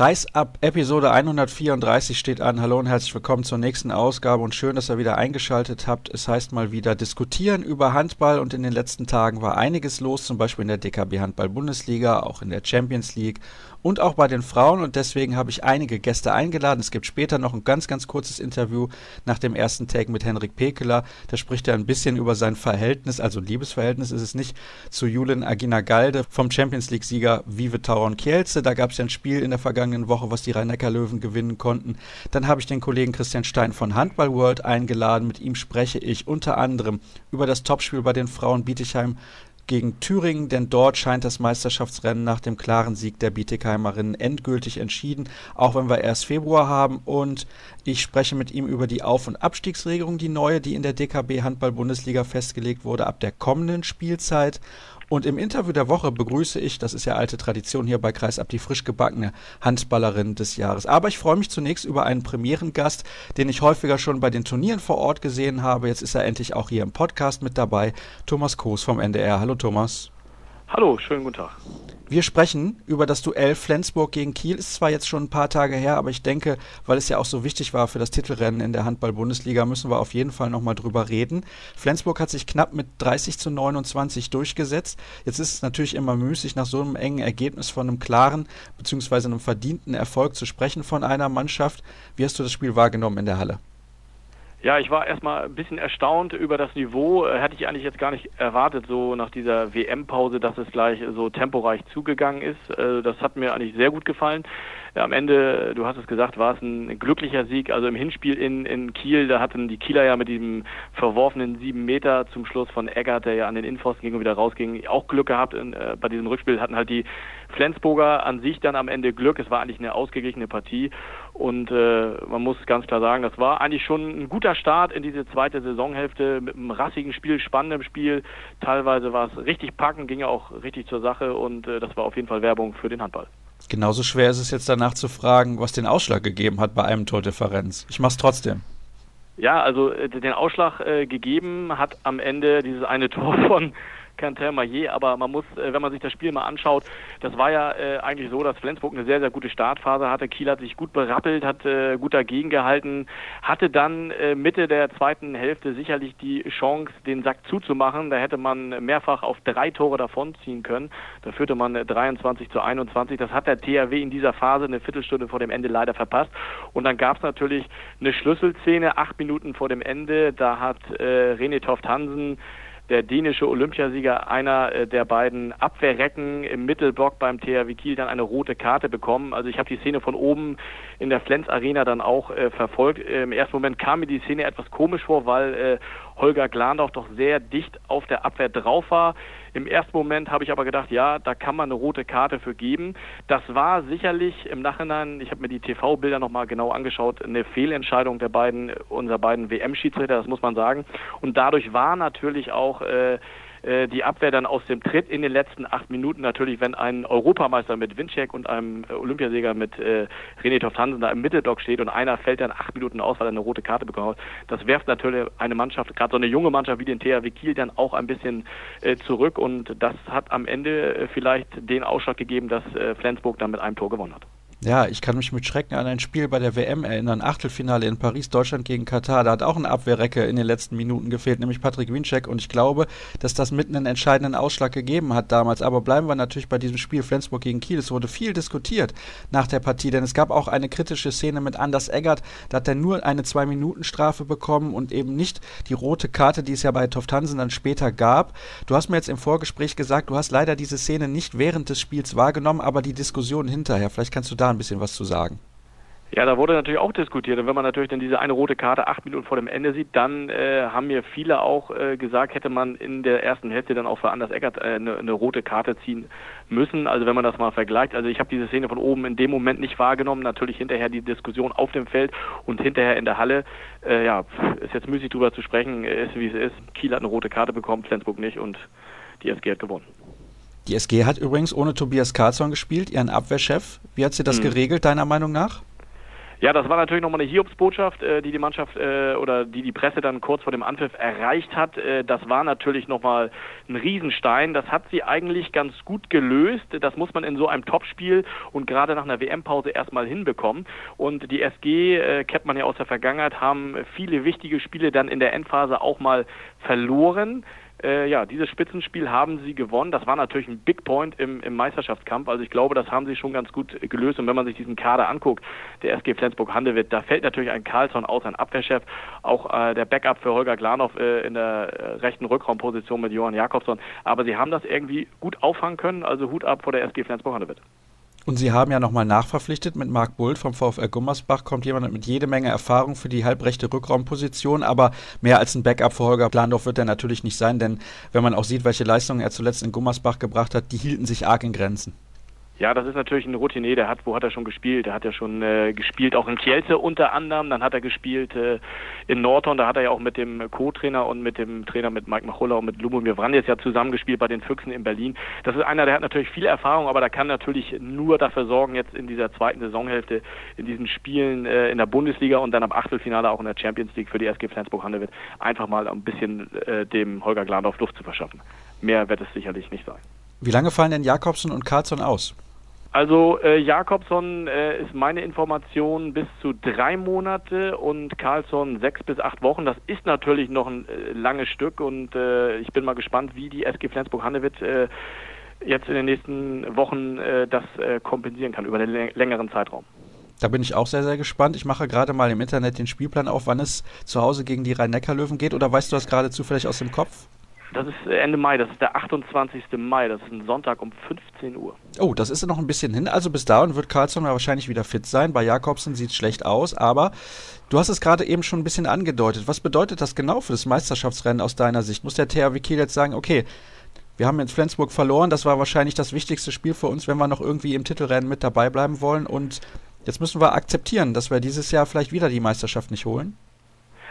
Kreisab Episode 134 steht an. Hallo und herzlich willkommen zur nächsten Ausgabe und schön, dass ihr wieder eingeschaltet habt. Es heißt mal wieder diskutieren über Handball und in den letzten Tagen war einiges los, zum Beispiel in der DKB Handball Bundesliga, auch in der Champions League und auch bei den Frauen. Und deswegen habe ich einige Gäste eingeladen. Es gibt später noch ein ganz, ganz kurzes Interview nach dem ersten Take mit Henrik Pekeler. Da spricht er ein bisschen über sein Verhältnis, also Liebesverhältnis ist es nicht, zu Julien Agina Galde vom Champions League-Sieger Vive Tauron Kielce. Da gab es ja ein Spiel in der vergangenen Woche, was die Rhein-Neckar-Löwen gewinnen konnten. Dann habe ich den Kollegen Christian Stein von Handball World eingeladen. Mit ihm spreche ich unter anderem über das Topspiel bei den Frauen Bietigheim gegen Thüringen, denn dort scheint das Meisterschaftsrennen nach dem klaren Sieg der Bietigheimerinnen endgültig entschieden, auch wenn wir erst Februar haben. Und ich spreche mit ihm über die Auf- und Abstiegsregelung, die neue, die in der DKB Handball Bundesliga festgelegt wurde ab der kommenden Spielzeit. Und im Interview der Woche begrüße ich, das ist ja alte Tradition hier bei Kreisab, die frisch gebackene Handballerin des Jahres. Aber ich freue mich zunächst über einen Premierengast, den ich häufiger schon bei den Turnieren vor Ort gesehen habe. Jetzt ist er endlich auch hier im Podcast mit dabei. Thomas Koos vom NDR. Hallo Thomas. Hallo, schönen guten Tag. Wir sprechen über das Duell Flensburg gegen Kiel. Ist zwar jetzt schon ein paar Tage her, aber ich denke, weil es ja auch so wichtig war für das Titelrennen in der Handball-Bundesliga, müssen wir auf jeden Fall nochmal drüber reden. Flensburg hat sich knapp mit 30 zu 29 durchgesetzt. Jetzt ist es natürlich immer müßig, nach so einem engen Ergebnis von einem klaren bzw. einem verdienten Erfolg zu sprechen von einer Mannschaft. Wie hast du das Spiel wahrgenommen in der Halle? Ja, ich war erstmal ein bisschen erstaunt über das Niveau. Äh, hätte ich eigentlich jetzt gar nicht erwartet, so nach dieser WM-Pause, dass es gleich so temporeich zugegangen ist. Äh, das hat mir eigentlich sehr gut gefallen. Am Ende, du hast es gesagt, war es ein glücklicher Sieg. Also im Hinspiel in, in Kiel, da hatten die Kieler ja mit diesem verworfenen sieben Meter zum Schluss von Eggert, der ja an den Innenpfosten ging und wieder rausging, auch Glück gehabt. In, äh, bei diesem Rückspiel hatten halt die Flensburger an sich dann am Ende Glück. Es war eigentlich eine ausgeglichene Partie. Und äh, man muss ganz klar sagen, das war eigentlich schon ein guter Start in diese zweite Saisonhälfte mit einem rassigen Spiel, spannendem Spiel. Teilweise war es richtig packend, ging ja auch richtig zur Sache und äh, das war auf jeden Fall Werbung für den Handball. Genauso schwer ist es jetzt danach zu fragen, was den Ausschlag gegeben hat bei einem Tordifferenz. Ich mach's trotzdem. Ja, also äh, den Ausschlag äh, gegeben hat am Ende dieses eine Tor von Quentin Maillet, aber man muss, äh, wenn man sich das Spiel mal anschaut, das war ja äh, eigentlich so, dass Flensburg eine sehr, sehr gute Startphase hatte. Kiel hat sich gut berappelt, hat äh, gut dagegen gehalten, hatte dann Mitte der zweiten Hälfte sicherlich die Chance, den Sack zuzumachen. Da hätte man mehrfach auf drei Tore davonziehen können. Da führte man 23 äh, zu 21. Das hat der THW in dieser Phase eine Viertelstunde vor dem Ende leider verpasst. Und dann gab es natürlich eine Schlüsselszene, acht Minuten vor dem Ende. Da hat äh, René Toft Hansen der dänische Olympiasieger, einer äh, der beiden Abwehrrecken im Mittelblock beim THW Kiel dann eine rote Karte bekommen. Also ich habe die Szene von oben in der Flens Arena dann auch äh, verfolgt. Im ersten Moment kam mir die Szene etwas komisch vor, weil äh, Holger Glandorf doch sehr dicht auf der Abwehr drauf war. Im ersten Moment habe ich aber gedacht, ja, da kann man eine rote Karte für geben. Das war sicherlich im Nachhinein, ich habe mir die TV-Bilder nochmal genau angeschaut, eine Fehlentscheidung der beiden, unserer beiden WM-Schiedsrichter, das muss man sagen. Und dadurch war natürlich auch äh, äh, die Abwehr dann aus dem Tritt in den letzten acht Minuten. Natürlich, wenn ein Europameister mit Winczek und einem Olympiasieger mit äh, René Toft Hansen da im Mittelblock steht und einer fällt dann acht Minuten aus, weil er eine rote Karte bekommen hat, das werft natürlich eine Mannschaft, gerade so eine junge Mannschaft wie den THW Kiel, dann auch ein bisschen äh, zurück und das hat am Ende äh, vielleicht den Ausschlag gegeben, dass äh, Flensburg dann mit einem Tor gewonnen hat. Ja, ich kann mich mit Schrecken an ein Spiel bei der WM erinnern, Achtelfinale in Paris, Deutschland gegen Katar. Da hat auch ein Abwehrrecke in den letzten Minuten gefehlt, nämlich Patrick Winczek. Und ich glaube, dass das mitten einen entscheidenden Ausschlag gegeben hat damals. Aber bleiben wir natürlich bei diesem Spiel Flensburg gegen Kiel. Es wurde viel diskutiert nach der Partie, denn es gab auch eine kritische Szene mit Anders Eggert. Da hat er nur eine Zwei-Minuten-Strafe bekommen und eben nicht die rote Karte, die es ja bei Toft Hansen dann später gab. Du hast mir jetzt im Vorgespräch gesagt, du hast leider diese Szene nicht während des Spiels wahrgenommen, aber die Diskussion hinterher. Vielleicht kannst du da ein bisschen was zu sagen. Ja, da wurde natürlich auch diskutiert. Und wenn man natürlich dann diese eine rote Karte acht Minuten vor dem Ende sieht, dann äh, haben mir viele auch äh, gesagt, hätte man in der ersten Hälfte dann auch für Anders Eckert äh, eine, eine rote Karte ziehen müssen. Also wenn man das mal vergleicht. Also ich habe diese Szene von oben in dem Moment nicht wahrgenommen. Natürlich hinterher die Diskussion auf dem Feld und hinterher in der Halle. Äh, ja, ist jetzt müßig drüber zu sprechen. Ist wie es ist. Kiel hat eine rote Karte bekommen, Flensburg nicht und die SG hat gewonnen. Die SG hat übrigens ohne Tobias Karlsson gespielt, ihren Abwehrchef. Wie hat sie das hm. geregelt, deiner Meinung nach? Ja, das war natürlich nochmal eine Hiobsbotschaft, äh, die die Mannschaft äh, oder die die Presse dann kurz vor dem Anpfiff erreicht hat. Äh, das war natürlich nochmal ein Riesenstein. Das hat sie eigentlich ganz gut gelöst. Das muss man in so einem Topspiel und gerade nach einer WM-Pause erstmal hinbekommen. Und die SG, äh, kennt man ja aus der Vergangenheit, haben viele wichtige Spiele dann in der Endphase auch mal verloren äh, ja, dieses Spitzenspiel haben sie gewonnen. Das war natürlich ein Big Point im, im Meisterschaftskampf. Also ich glaube, das haben sie schon ganz gut gelöst. Und wenn man sich diesen Kader anguckt, der SG Flensburg-Handewitt, da fällt natürlich ein Karlsson aus, ein Abwehrchef, auch äh, der Backup für Holger Glanov äh, in der äh, rechten Rückraumposition mit Johann Jakobsson. Aber sie haben das irgendwie gut auffangen können. Also Hut ab vor der SG Flensburg-Handewitt. Und Sie haben ja nochmal nachverpflichtet mit Marc Bult vom VfL Gummersbach. Kommt jemand mit jede Menge Erfahrung für die halbrechte Rückraumposition, aber mehr als ein Backup für Holger Plandorf wird er natürlich nicht sein, denn wenn man auch sieht, welche Leistungen er zuletzt in Gummersbach gebracht hat, die hielten sich arg in Grenzen. Ja, das ist natürlich ein Routinier, der hat, wo hat er schon gespielt? Der hat ja schon äh, gespielt, auch in Kielce unter anderem, dann hat er gespielt äh, in Norton, da hat er ja auch mit dem Co-Trainer und mit dem Trainer mit Mike Machulla und mit Lubomir Vrandes ja zusammengespielt bei den Füchsen in Berlin. Das ist einer, der hat natürlich viel Erfahrung, aber der kann natürlich nur dafür sorgen, jetzt in dieser zweiten Saisonhälfte, in diesen Spielen äh, in der Bundesliga und dann am Achtelfinale auch in der Champions League für die SG Flensburg-Handewitt, einfach mal ein bisschen äh, dem Holger Glandorf Luft zu verschaffen. Mehr wird es sicherlich nicht sein. Wie lange fallen denn Jakobsen und Karlsson aus? Also äh, Jakobsson äh, ist meine Information bis zu drei Monate und Carlsson sechs bis acht Wochen. Das ist natürlich noch ein äh, langes Stück und äh, ich bin mal gespannt, wie die SG Flensburg-Handewitt äh, jetzt in den nächsten Wochen äh, das äh, kompensieren kann über einen längeren Zeitraum. Da bin ich auch sehr, sehr gespannt. Ich mache gerade mal im Internet den Spielplan auf, wann es zu Hause gegen die Rhein-Neckar-Löwen geht. Oder weißt du das gerade zufällig aus dem Kopf? Das ist Ende Mai, das ist der 28. Mai, das ist ein Sonntag um 15 Uhr. Oh, das ist noch ein bisschen hin. Also bis dahin wird Karlsson wahrscheinlich wieder fit sein. Bei Jakobsen sieht es schlecht aus, aber du hast es gerade eben schon ein bisschen angedeutet. Was bedeutet das genau für das Meisterschaftsrennen aus deiner Sicht? Muss der THW Kiel jetzt sagen, okay, wir haben in Flensburg verloren, das war wahrscheinlich das wichtigste Spiel für uns, wenn wir noch irgendwie im Titelrennen mit dabei bleiben wollen und jetzt müssen wir akzeptieren, dass wir dieses Jahr vielleicht wieder die Meisterschaft nicht holen?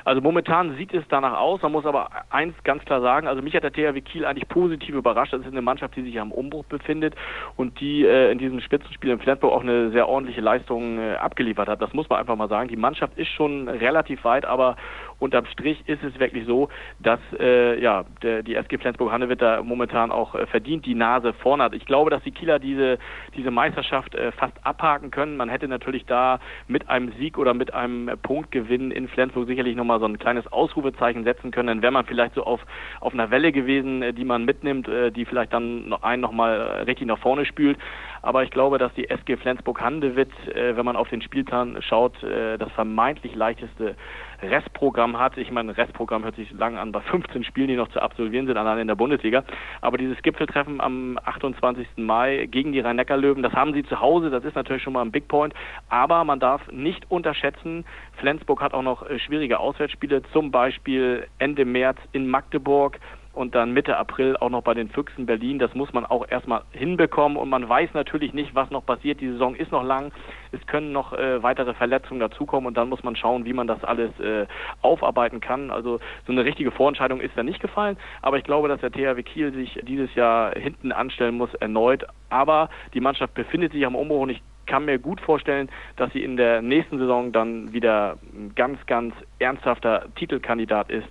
Also momentan sieht es danach aus. Man muss aber eins ganz klar sagen, also mich hat der THW Kiel eigentlich positiv überrascht. Das ist eine Mannschaft, die sich am Umbruch befindet und die äh, in diesem Spitzenspiel in Flensburg auch eine sehr ordentliche Leistung äh, abgeliefert hat. Das muss man einfach mal sagen. Die Mannschaft ist schon relativ weit, aber unterm Strich ist es wirklich so, dass äh, ja, der, die SG Flensburg-Handewitt da momentan auch äh, verdient die Nase vorne hat. Ich glaube, dass die Kieler diese, diese Meisterschaft äh, fast abhaken können. Man hätte natürlich da mit einem Sieg oder mit einem Punktgewinn in Flensburg sicherlich nochmal so ein kleines Ausrufezeichen setzen können. Dann wäre man vielleicht so auf, auf einer Welle gewesen, äh, die man mitnimmt, äh, die vielleicht dann noch einen nochmal äh, richtig nach vorne spült. Aber ich glaube, dass die SG Flensburg-Handewitt, äh, wenn man auf den Spielplan schaut, äh, das vermeintlich leichteste Restprogramm hat. Ich meine, Restprogramm hört sich lang an bei 15 Spielen, die noch zu absolvieren sind, allein in der Bundesliga. Aber dieses Gipfeltreffen am 28. Mai gegen die Rhein-Neckar-Löwen, das haben sie zu Hause. Das ist natürlich schon mal ein Big Point. Aber man darf nicht unterschätzen, Flensburg hat auch noch äh, schwierige Auswärtsspiele, zum Beispiel Ende März in Magdeburg, und dann Mitte April auch noch bei den Füchsen Berlin. Das muss man auch erstmal hinbekommen und man weiß natürlich nicht, was noch passiert. Die Saison ist noch lang. Es können noch äh, weitere Verletzungen dazukommen und dann muss man schauen, wie man das alles äh, aufarbeiten kann. Also so eine richtige Vorentscheidung ist da nicht gefallen, aber ich glaube, dass der THW Kiel sich dieses Jahr hinten anstellen muss erneut. Aber die Mannschaft befindet sich am Umbruch und ich kann mir gut vorstellen, dass sie in der nächsten Saison dann wieder ein ganz, ganz ernsthafter Titelkandidat ist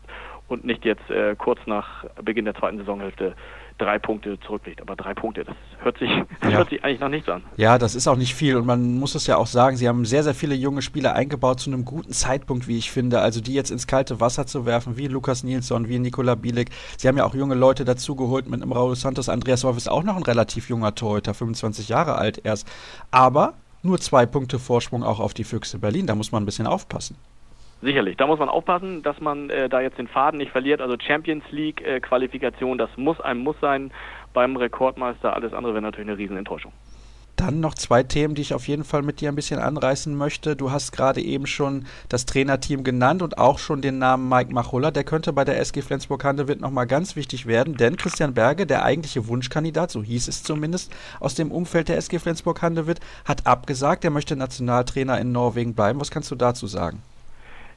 und nicht jetzt äh, kurz nach Beginn der zweiten Saisonhälfte drei Punkte zurückliegt. Aber drei Punkte, das hört sich, das ja. hört sich eigentlich noch nichts an. Ja, das ist auch nicht viel und man muss es ja auch sagen, sie haben sehr, sehr viele junge Spieler eingebaut zu einem guten Zeitpunkt, wie ich finde. Also die jetzt ins kalte Wasser zu werfen, wie Lukas Nilsson, wie Nikola Bielik. Sie haben ja auch junge Leute dazugeholt mit einem Raul Santos. Andreas Wolf ist auch noch ein relativ junger Torhüter, 25 Jahre alt erst. Aber nur zwei Punkte Vorsprung auch auf die Füchse Berlin. Da muss man ein bisschen aufpassen. Sicherlich, da muss man aufpassen, dass man äh, da jetzt den Faden nicht verliert. Also Champions League äh, Qualifikation, das muss ein Muss sein beim Rekordmeister. Alles andere wäre natürlich eine Riesenenttäuschung. Dann noch zwei Themen, die ich auf jeden Fall mit dir ein bisschen anreißen möchte. Du hast gerade eben schon das Trainerteam genannt und auch schon den Namen Mike Machulla. Der könnte bei der SG Flensburg-Handewitt nochmal ganz wichtig werden, denn Christian Berge, der eigentliche Wunschkandidat, so hieß es zumindest, aus dem Umfeld der SG Flensburg-Handewitt, hat abgesagt, er möchte Nationaltrainer in Norwegen bleiben. Was kannst du dazu sagen?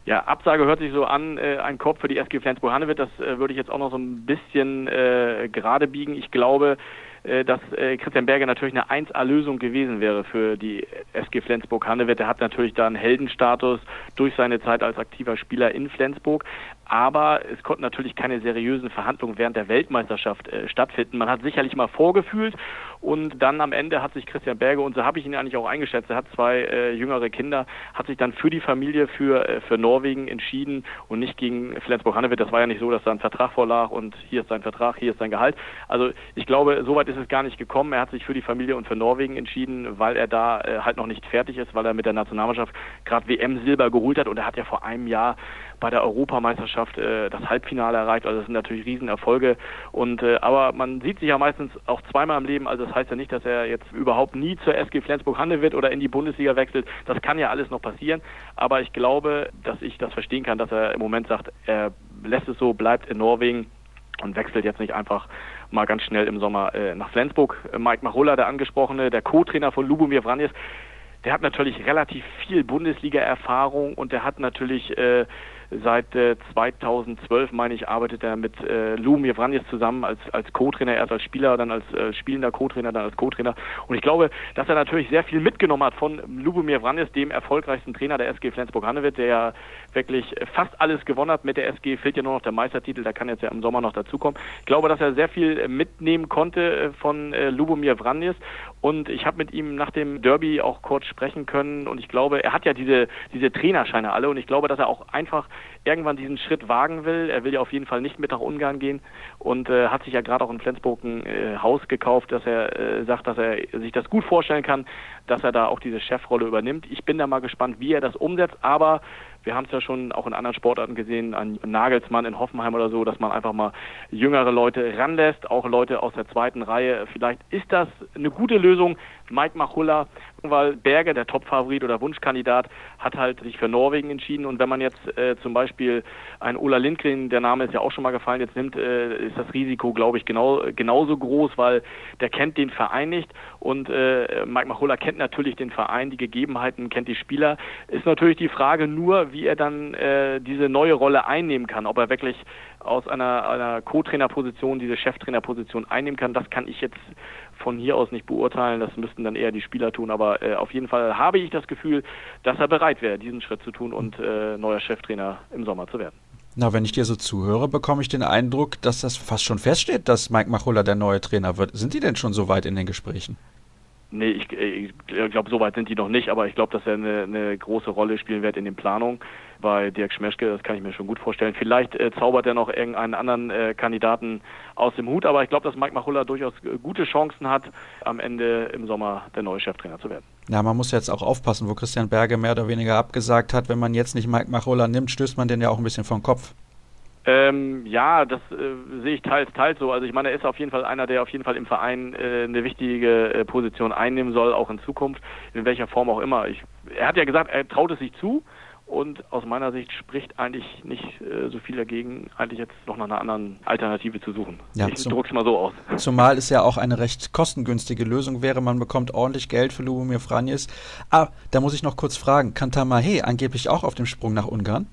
Ja, Absage hört sich so an, äh, ein Korb für die SG Flensburg-Handewitt. Das äh, würde ich jetzt auch noch so ein bisschen äh, gerade biegen. Ich glaube, äh, dass äh, Christian Berger natürlich eine 1A-Lösung gewesen wäre für die SG Flensburg-Handewitt. Er hat natürlich da einen Heldenstatus durch seine Zeit als aktiver Spieler in Flensburg aber es konnten natürlich keine seriösen Verhandlungen während der Weltmeisterschaft äh, stattfinden. Man hat sicherlich mal vorgefühlt und dann am Ende hat sich Christian Berge, und so habe ich ihn eigentlich auch eingeschätzt, er hat zwei äh, jüngere Kinder, hat sich dann für die Familie, für, äh, für Norwegen entschieden und nicht gegen Flensburg-Handewitt. Das war ja nicht so, dass da ein Vertrag vorlag und hier ist sein Vertrag, hier ist sein Gehalt. Also ich glaube, soweit ist es gar nicht gekommen. Er hat sich für die Familie und für Norwegen entschieden, weil er da äh, halt noch nicht fertig ist, weil er mit der Nationalmannschaft gerade WM-Silber geholt hat und er hat ja vor einem Jahr bei der Europameisterschaft äh, das Halbfinale erreicht. Also das sind natürlich Riesenerfolge. Und äh, aber man sieht sich ja meistens auch zweimal im Leben. Also das heißt ja nicht, dass er jetzt überhaupt nie zur SG Flensburg Hanne wird oder in die Bundesliga wechselt. Das kann ja alles noch passieren. Aber ich glaube, dass ich das verstehen kann, dass er im Moment sagt, er lässt es so, bleibt in Norwegen und wechselt jetzt nicht einfach mal ganz schnell im Sommer äh, nach Flensburg. Mike Machulla, der angesprochene, der Co-Trainer von Lubomir Vranjes, der hat natürlich relativ viel Bundesliga-Erfahrung und der hat natürlich äh, Seit äh, 2012, meine ich, arbeitet er mit äh, Lumir Vranjes zusammen als, als Co-Trainer, erst als Spieler, dann als äh, spielender Co-Trainer, dann als Co-Trainer. Und ich glaube, dass er natürlich sehr viel mitgenommen hat von Lubomir Vranjes, dem erfolgreichsten Trainer der SG Flensburg-Handewitt, der wirklich fast alles gewonnen hat mit der SG. Fehlt ja nur noch der Meistertitel, der kann jetzt ja im Sommer noch dazukommen. Ich glaube, dass er sehr viel mitnehmen konnte äh, von äh, Lubomir Vranjes. Und ich habe mit ihm nach dem Derby auch kurz sprechen können. Und ich glaube, er hat ja diese, diese Trainerscheine alle. Und ich glaube, dass er auch einfach irgendwann diesen Schritt wagen will. Er will ja auf jeden Fall nicht mit nach Ungarn gehen und äh, hat sich ja gerade auch in Flensburg ein äh, Haus gekauft, dass er äh, sagt, dass er sich das gut vorstellen kann, dass er da auch diese Chefrolle übernimmt. Ich bin da mal gespannt, wie er das umsetzt, aber wir haben es ja schon auch in anderen Sportarten gesehen, an Nagelsmann in Hoffenheim oder so, dass man einfach mal jüngere Leute ranlässt, auch Leute aus der zweiten Reihe. Vielleicht ist das eine gute Lösung. Mike Machulla, weil Berger, der Topfavorit oder Wunschkandidat, hat halt sich für Norwegen entschieden. Und wenn man jetzt äh, zum Beispiel einen Ola Lindgren, der Name ist ja auch schon mal gefallen, jetzt nimmt, äh, ist das Risiko, glaube ich, genau, genauso groß, weil der kennt den Verein nicht. Und äh, Mike Machulla kennt natürlich den Verein, die Gegebenheiten, kennt die Spieler. Ist natürlich die Frage nur, wie er dann äh, diese neue Rolle einnehmen kann, ob er wirklich aus einer, einer Co-Trainerposition diese Cheftrainerposition einnehmen kann. Das kann ich jetzt von hier aus nicht beurteilen. Das müssten dann eher die Spieler tun. Aber äh, auf jeden Fall habe ich das Gefühl, dass er bereit wäre, diesen Schritt zu tun und äh, neuer Cheftrainer im Sommer zu werden. Na, wenn ich dir so zuhöre, bekomme ich den Eindruck, dass das fast schon feststeht, dass Mike Machulla der neue Trainer wird. Sind die denn schon so weit in den Gesprächen? Nee, ich, ich glaube, so weit sind die noch nicht, aber ich glaube, dass er eine, eine große Rolle spielen wird in den Planungen bei Dirk Schmeschke, das kann ich mir schon gut vorstellen. Vielleicht äh, zaubert er noch irgendeinen anderen äh, Kandidaten aus dem Hut, aber ich glaube, dass Mike Machulla durchaus gute Chancen hat, am Ende im Sommer der neue Cheftrainer zu werden. Ja, man muss jetzt auch aufpassen, wo Christian Berge mehr oder weniger abgesagt hat. Wenn man jetzt nicht Mike Machulla nimmt, stößt man den ja auch ein bisschen vom Kopf. Ähm, ja, das äh, sehe ich teils, teils so. Also ich meine, er ist auf jeden Fall einer, der auf jeden Fall im Verein äh, eine wichtige äh, Position einnehmen soll, auch in Zukunft, in welcher Form auch immer. Ich, er hat ja gesagt, er traut es sich zu und aus meiner Sicht spricht eigentlich nicht äh, so viel dagegen, eigentlich jetzt noch nach einer anderen Alternative zu suchen. Ja, ich drücke es mal so aus. Zumal es ja auch eine recht kostengünstige Lösung wäre. Man bekommt ordentlich Geld für Lubomir Franjes. Ah, da muss ich noch kurz fragen. Kann Tamahe angeblich auch auf dem Sprung nach Ungarn?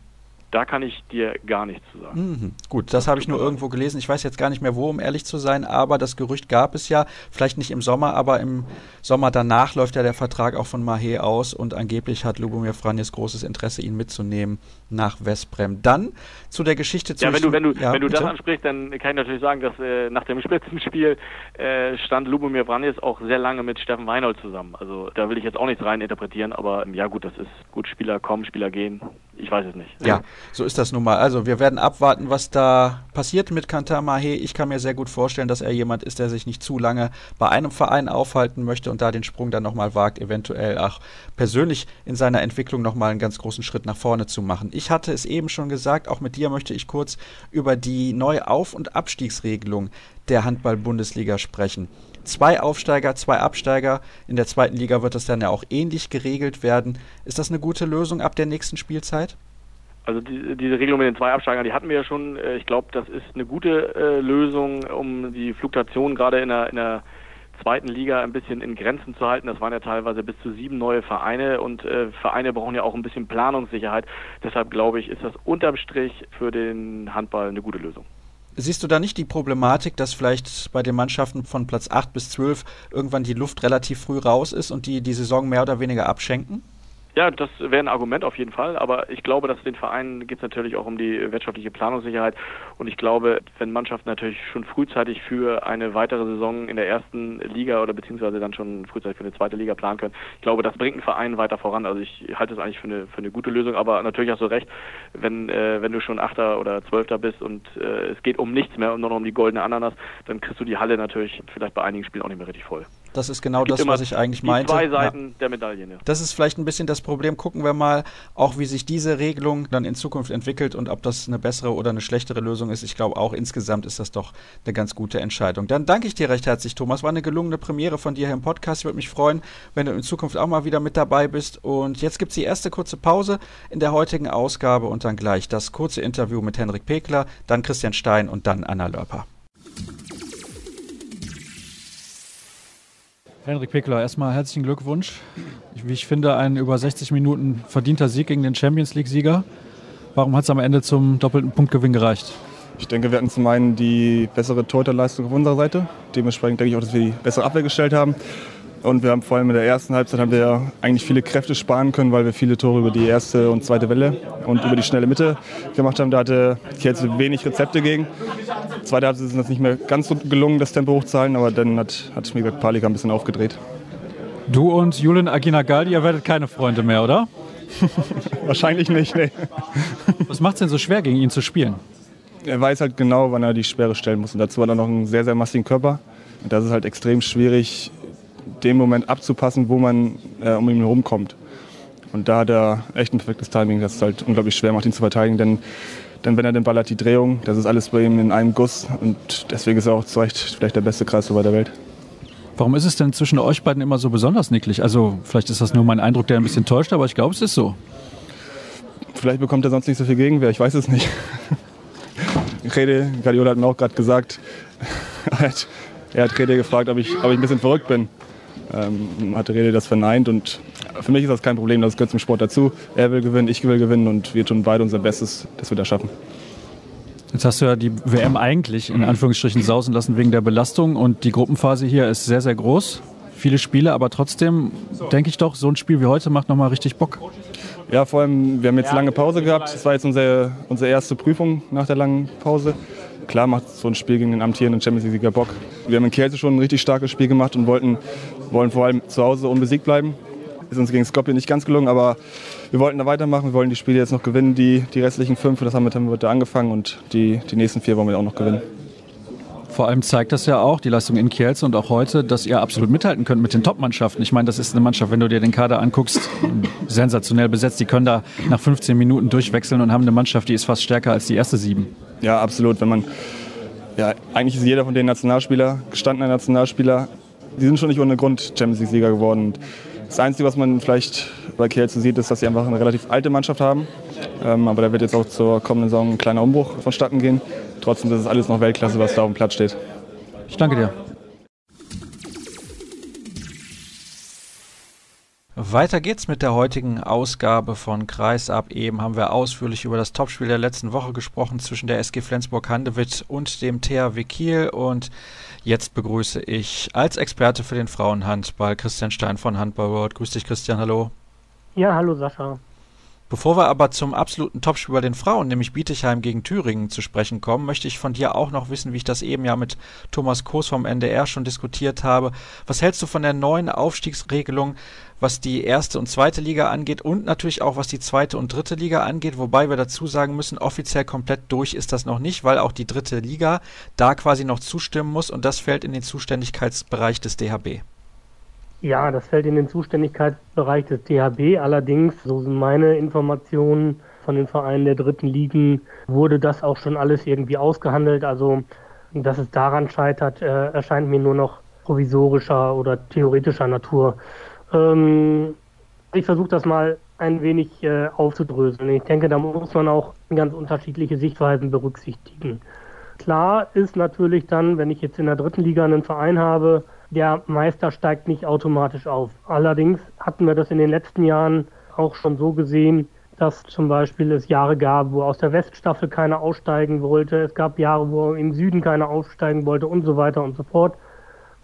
Da kann ich dir gar nichts zu sagen. Mhm. Gut, das habe ich nur irgendwo gelesen. Ich weiß jetzt gar nicht mehr wo, um ehrlich zu sein, aber das Gerücht gab es ja. Vielleicht nicht im Sommer, aber im Sommer danach läuft ja der Vertrag auch von Mahé aus und angeblich hat Lubomir Franjes großes Interesse, ihn mitzunehmen nach Westbrem. Dann zu der Geschichte zu. Ja, wenn du, wenn du, ja, wenn du das ansprichst, dann kann ich natürlich sagen, dass äh, nach dem Spitzenspiel äh, stand Lubomir Franjes auch sehr lange mit Steffen Weinhold zusammen. Also da will ich jetzt auch nichts rein interpretieren, aber ja gut, das ist gut, Spieler kommen, Spieler gehen. Ich weiß es nicht. Ja, so ist das nun mal. Also wir werden abwarten, was da passiert mit Kantar Mahe. Ich kann mir sehr gut vorstellen, dass er jemand ist, der sich nicht zu lange bei einem Verein aufhalten möchte und da den Sprung dann nochmal wagt, eventuell auch persönlich in seiner Entwicklung nochmal einen ganz großen Schritt nach vorne zu machen. Ich hatte es eben schon gesagt, auch mit dir möchte ich kurz über die neue Auf- und Abstiegsregelung der Handball-Bundesliga sprechen zwei Aufsteiger, zwei Absteiger. In der zweiten Liga wird das dann ja auch ähnlich geregelt werden. Ist das eine gute Lösung ab der nächsten Spielzeit? Also die, diese Regelung mit den zwei Absteigern, die hatten wir ja schon. Äh, ich glaube, das ist eine gute äh, Lösung, um die Fluktuation gerade in der, in der zweiten Liga ein bisschen in Grenzen zu halten. Das waren ja teilweise bis zu sieben neue Vereine und äh, Vereine brauchen ja auch ein bisschen Planungssicherheit. Deshalb glaube ich, ist das unterm Strich für den Handball eine gute Lösung. Siehst du da nicht die Problematik, dass vielleicht bei den Mannschaften von Platz 8 bis 12 irgendwann die Luft relativ früh raus ist und die die Saison mehr oder weniger abschenken? Ja, das wäre ein Argument auf jeden Fall, aber ich glaube, dass den Vereinen geht es natürlich auch um die wirtschaftliche Planungssicherheit und ich glaube, wenn Mannschaften natürlich schon frühzeitig für eine weitere Saison in der ersten Liga oder beziehungsweise dann schon frühzeitig für eine zweite Liga planen können, ich glaube, das bringt einen Verein weiter voran. Also ich halte es eigentlich für eine, für eine gute Lösung, aber natürlich hast du recht, wenn, äh, wenn du schon Achter oder Zwölfter bist und äh, es geht um nichts mehr und nur noch um die goldene Ananas, dann kriegst du die Halle natürlich vielleicht bei einigen Spielen auch nicht mehr richtig voll. Das ist genau das, was ich eigentlich meinte. Zwei Seiten ja. der Medaille. Ja. Das ist vielleicht ein bisschen das Problem. Gucken wir mal, auch wie sich diese Regelung dann in Zukunft entwickelt und ob das eine bessere oder eine schlechtere Lösung ist. Ich glaube auch insgesamt ist das doch eine ganz gute Entscheidung. Dann danke ich dir recht herzlich, Thomas. War eine gelungene Premiere von dir hier im Podcast. Ich würde mich freuen, wenn du in Zukunft auch mal wieder mit dabei bist. Und jetzt gibt es die erste kurze Pause in der heutigen Ausgabe und dann gleich das kurze Interview mit Henrik Pekler, dann Christian Stein und dann Anna Lörper. Henrik Pickler, erstmal herzlichen Glückwunsch. Wie ich finde, ein über 60 Minuten verdienter Sieg gegen den Champions League-Sieger. Warum hat es am Ende zum doppelten Punktgewinn gereicht? Ich denke, wir hatten zum einen die bessere Torhüterleistung auf unserer Seite. Dementsprechend denke ich auch, dass wir die bessere Abwehr gestellt haben. Und wir haben vor allem in der ersten Halbzeit haben wir eigentlich viele Kräfte sparen können, weil wir viele Tore über die erste und zweite Welle und über die schnelle Mitte gemacht haben. Da hatte Kielce wenig Rezepte gegen. Zweite Halbzeit ist es nicht mehr ganz so gelungen, das Tempo hochzuhalten, aber dann hat, hat wie gesagt, Palika ein bisschen aufgedreht. Du und Julian Aginagaldi, ihr werdet keine Freunde mehr, oder? Wahrscheinlich nicht, nee. Was macht es denn so schwer, gegen ihn zu spielen? Er weiß halt genau, wann er die Sperre stellen muss. Und dazu hat er noch einen sehr, sehr massigen Körper. Und das ist halt extrem schwierig, den Moment abzupassen, wo man äh, um ihn herum kommt. Und da hat er echt ein perfektes Timing, das es halt unglaublich schwer macht, ihn zu verteidigen. Denn, denn wenn er den Ball hat, die Drehung, das ist alles bei ihm in einem Guss. Und deswegen ist er auch zu Recht vielleicht der beste Kreisläufer der Welt. Warum ist es denn zwischen euch beiden immer so besonders nicklig? Also vielleicht ist das nur mein Eindruck, der ein bisschen täuscht, aber ich glaube, es ist so. Vielleicht bekommt er sonst nicht so viel Gegenwehr, ich weiß es nicht. Rede, Guardiola hat mir auch gerade gesagt, er hat, er hat Rede gefragt, ob ich, ob ich ein bisschen verrückt bin ähm, hat Rede das verneint und für mich ist das kein Problem, das gehört zum Sport dazu. Er will gewinnen, ich will gewinnen und wir tun beide unser Bestes, dass wir das schaffen. Jetzt hast du ja die WM eigentlich in Anführungsstrichen sausen lassen wegen der Belastung und die Gruppenphase hier ist sehr, sehr groß. Viele Spiele, aber trotzdem denke ich doch, so ein Spiel wie heute macht nochmal richtig Bock. Ja, vor allem, wir haben jetzt lange Pause gehabt. Das war jetzt unsere, unsere erste Prüfung nach der langen Pause. Klar macht so ein Spiel gegen den amtierenden Champions League-Sieger Bock. Wir haben in Kielce schon ein richtig starkes Spiel gemacht und wollten wollen vor allem zu Hause unbesiegt bleiben. Ist uns gegen Skopje nicht ganz gelungen, aber wir wollten da weitermachen. Wir wollen die Spiele jetzt noch gewinnen, die, die restlichen fünf. Das haben wir heute angefangen und die, die nächsten vier wollen wir auch noch gewinnen. Vor allem zeigt das ja auch, die Leistung in Kielce und auch heute, dass ihr absolut mithalten könnt mit den Top-Mannschaften. Ich meine, das ist eine Mannschaft, wenn du dir den Kader anguckst, sensationell besetzt. Die können da nach 15 Minuten durchwechseln und haben eine Mannschaft, die ist fast stärker als die erste sieben. Ja, absolut. Wenn man, ja, eigentlich ist jeder von den Nationalspieler, gestandener Nationalspieler, die sind schon nicht ohne Grund Champions League-Sieger geworden. Das Einzige, was man vielleicht bei Kielce sieht, ist, dass sie einfach eine relativ alte Mannschaft haben. Ähm, aber da wird jetzt auch zur kommenden Saison ein kleiner Umbruch vonstatten gehen. Trotzdem ist es alles noch Weltklasse, was da auf dem Platz steht. Ich danke dir. Weiter geht's mit der heutigen Ausgabe von Kreisab. Eben haben wir ausführlich über das Topspiel der letzten Woche gesprochen zwischen der SG Flensburg-Handewitt und dem THW Kiel. Und jetzt begrüße ich als Experte für den Frauenhandball Christian Stein von Handball World. Grüß dich, Christian. Hallo. Ja, hallo, Sascha. Bevor wir aber zum absoluten Topspiel bei den Frauen, nämlich Bietigheim gegen Thüringen, zu sprechen kommen, möchte ich von dir auch noch wissen, wie ich das eben ja mit Thomas Koos vom NDR schon diskutiert habe. Was hältst du von der neuen Aufstiegsregelung, was die erste und zweite Liga angeht und natürlich auch was die zweite und dritte Liga angeht, wobei wir dazu sagen müssen, offiziell komplett durch ist das noch nicht, weil auch die dritte Liga da quasi noch zustimmen muss und das fällt in den Zuständigkeitsbereich des DHB. Ja, das fällt in den Zuständigkeitsbereich des DHB. Allerdings, so sind meine Informationen von den Vereinen der dritten Ligen, wurde das auch schon alles irgendwie ausgehandelt. Also, dass es daran scheitert, äh, erscheint mir nur noch provisorischer oder theoretischer Natur. Ähm, ich versuche das mal ein wenig äh, aufzudröseln. Ich denke, da muss man auch ganz unterschiedliche Sichtweisen berücksichtigen. Klar ist natürlich dann, wenn ich jetzt in der dritten Liga einen Verein habe, der Meister steigt nicht automatisch auf. Allerdings hatten wir das in den letzten Jahren auch schon so gesehen, dass zum Beispiel es Jahre gab, wo aus der Weststaffel keiner aussteigen wollte. Es gab Jahre, wo im Süden keiner aussteigen wollte und so weiter und so fort.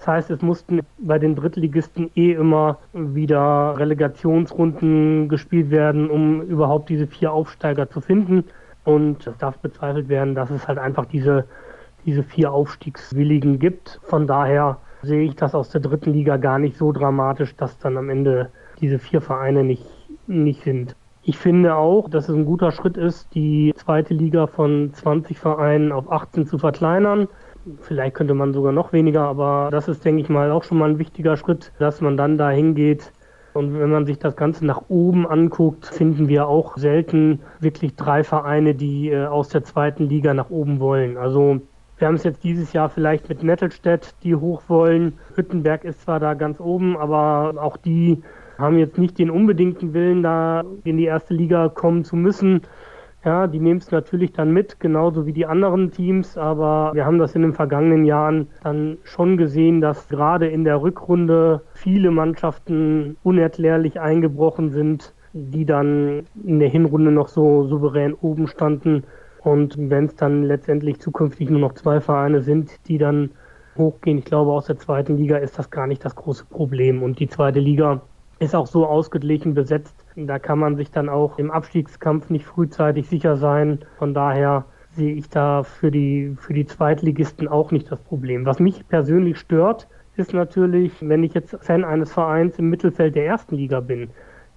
Das heißt, es mussten bei den Drittligisten eh immer wieder Relegationsrunden gespielt werden, um überhaupt diese vier Aufsteiger zu finden. Und es darf bezweifelt werden, dass es halt einfach diese, diese vier Aufstiegswilligen gibt. Von daher sehe ich das aus der dritten Liga gar nicht so dramatisch, dass dann am Ende diese vier Vereine nicht, nicht sind. Ich finde auch, dass es ein guter Schritt ist, die zweite Liga von 20 Vereinen auf 18 zu verkleinern. Vielleicht könnte man sogar noch weniger, aber das ist, denke ich mal, auch schon mal ein wichtiger Schritt, dass man dann da hingeht. Und wenn man sich das Ganze nach oben anguckt, finden wir auch selten wirklich drei Vereine, die äh, aus der zweiten Liga nach oben wollen. Also wir haben es jetzt dieses Jahr vielleicht mit Nettelstedt, die hoch wollen. Hüttenberg ist zwar da ganz oben, aber auch die haben jetzt nicht den unbedingten Willen, da in die erste Liga kommen zu müssen. Ja, die nehmen es natürlich dann mit, genauso wie die anderen Teams, aber wir haben das in den vergangenen Jahren dann schon gesehen, dass gerade in der Rückrunde viele Mannschaften unerklärlich eingebrochen sind, die dann in der Hinrunde noch so souverän oben standen. Und wenn es dann letztendlich zukünftig nur noch zwei Vereine sind, die dann hochgehen, ich glaube aus der zweiten Liga ist das gar nicht das große Problem. Und die zweite Liga ist auch so ausgeglichen besetzt. Da kann man sich dann auch im Abstiegskampf nicht frühzeitig sicher sein. Von daher sehe ich da für die, für die Zweitligisten auch nicht das Problem. Was mich persönlich stört, ist natürlich, wenn ich jetzt Fan eines Vereins im Mittelfeld der ersten Liga bin.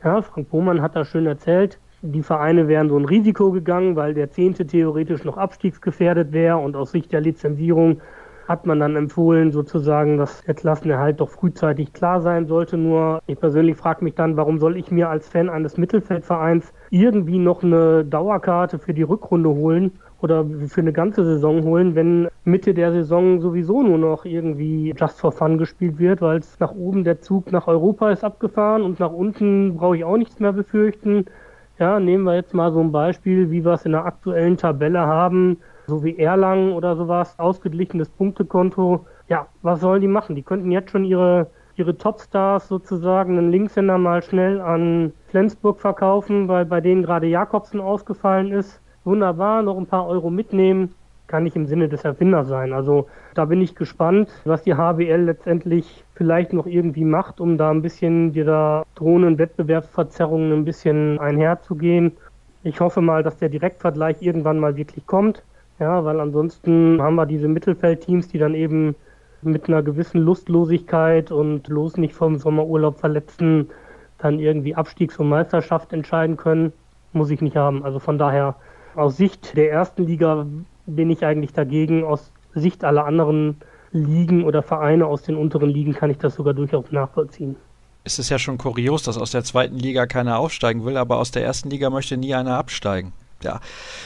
Ja, Frank Bohmann hat da schön erzählt, die Vereine wären so ein Risiko gegangen, weil der Zehnte theoretisch noch abstiegsgefährdet wäre und aus Sicht der Lizenzierung hat man dann empfohlen, sozusagen, dass der Klassenerhalt doch frühzeitig klar sein sollte. Nur ich persönlich frage mich dann, warum soll ich mir als Fan eines Mittelfeldvereins irgendwie noch eine Dauerkarte für die Rückrunde holen oder für eine ganze Saison holen, wenn Mitte der Saison sowieso nur noch irgendwie Just for Fun gespielt wird, weil es nach oben der Zug nach Europa ist abgefahren und nach unten brauche ich auch nichts mehr befürchten. Ja, nehmen wir jetzt mal so ein Beispiel, wie wir es in der aktuellen Tabelle haben so wie Erlangen oder sowas, ausgeglichenes Punktekonto. Ja, was sollen die machen? Die könnten jetzt schon ihre, ihre Topstars sozusagen, einen Linkshänder mal schnell an Flensburg verkaufen, weil bei denen gerade Jakobsen ausgefallen ist. Wunderbar, noch ein paar Euro mitnehmen, kann nicht im Sinne des Erfinders sein. Also da bin ich gespannt, was die HBL letztendlich vielleicht noch irgendwie macht, um da ein bisschen dieser drohenden Wettbewerbsverzerrungen ein bisschen einherzugehen. Ich hoffe mal, dass der Direktvergleich irgendwann mal wirklich kommt. Ja, weil ansonsten haben wir diese Mittelfeldteams, die dann eben mit einer gewissen Lustlosigkeit und los nicht vom Sommerurlaub verletzten dann irgendwie Abstiegs- und Meisterschaft entscheiden können, muss ich nicht haben. Also von daher, aus Sicht der ersten Liga bin ich eigentlich dagegen. Aus Sicht aller anderen Ligen oder Vereine aus den unteren Ligen kann ich das sogar durchaus nachvollziehen. Es ist ja schon kurios, dass aus der zweiten Liga keiner aufsteigen will, aber aus der ersten Liga möchte nie einer absteigen ja,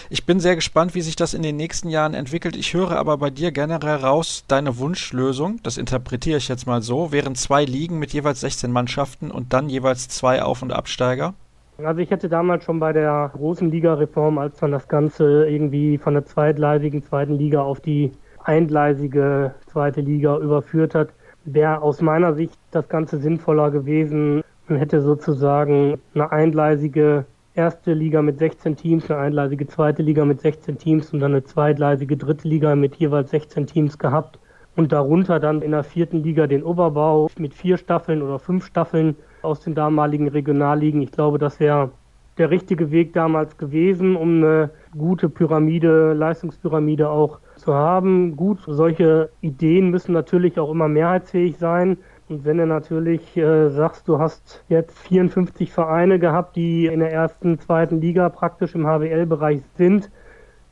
ich bin sehr gespannt, wie sich das in den nächsten Jahren entwickelt. Ich höre aber bei dir generell raus, deine Wunschlösung, das interpretiere ich jetzt mal so, wären zwei Ligen mit jeweils 16 Mannschaften und dann jeweils zwei Auf- und Absteiger. Also ich hätte damals schon bei der großen Ligareform, als man das Ganze irgendwie von der zweitgleisigen zweiten Liga auf die eingleisige zweite Liga überführt hat, wäre aus meiner Sicht das Ganze sinnvoller gewesen. Man hätte sozusagen eine eingleisige erste Liga mit 16 Teams, eine eingleisige zweite Liga mit 16 Teams und dann eine zweigleisige dritte Liga mit jeweils 16 Teams gehabt und darunter dann in der vierten Liga den Oberbau mit vier Staffeln oder fünf Staffeln aus den damaligen Regionalligen. Ich glaube, das wäre der richtige Weg damals gewesen, um eine gute Pyramide, Leistungspyramide auch zu haben. Gut, solche Ideen müssen natürlich auch immer mehrheitsfähig sein. Und wenn du natürlich äh, sagst, du hast jetzt 54 Vereine gehabt, die in der ersten, zweiten Liga praktisch im HWL-Bereich sind,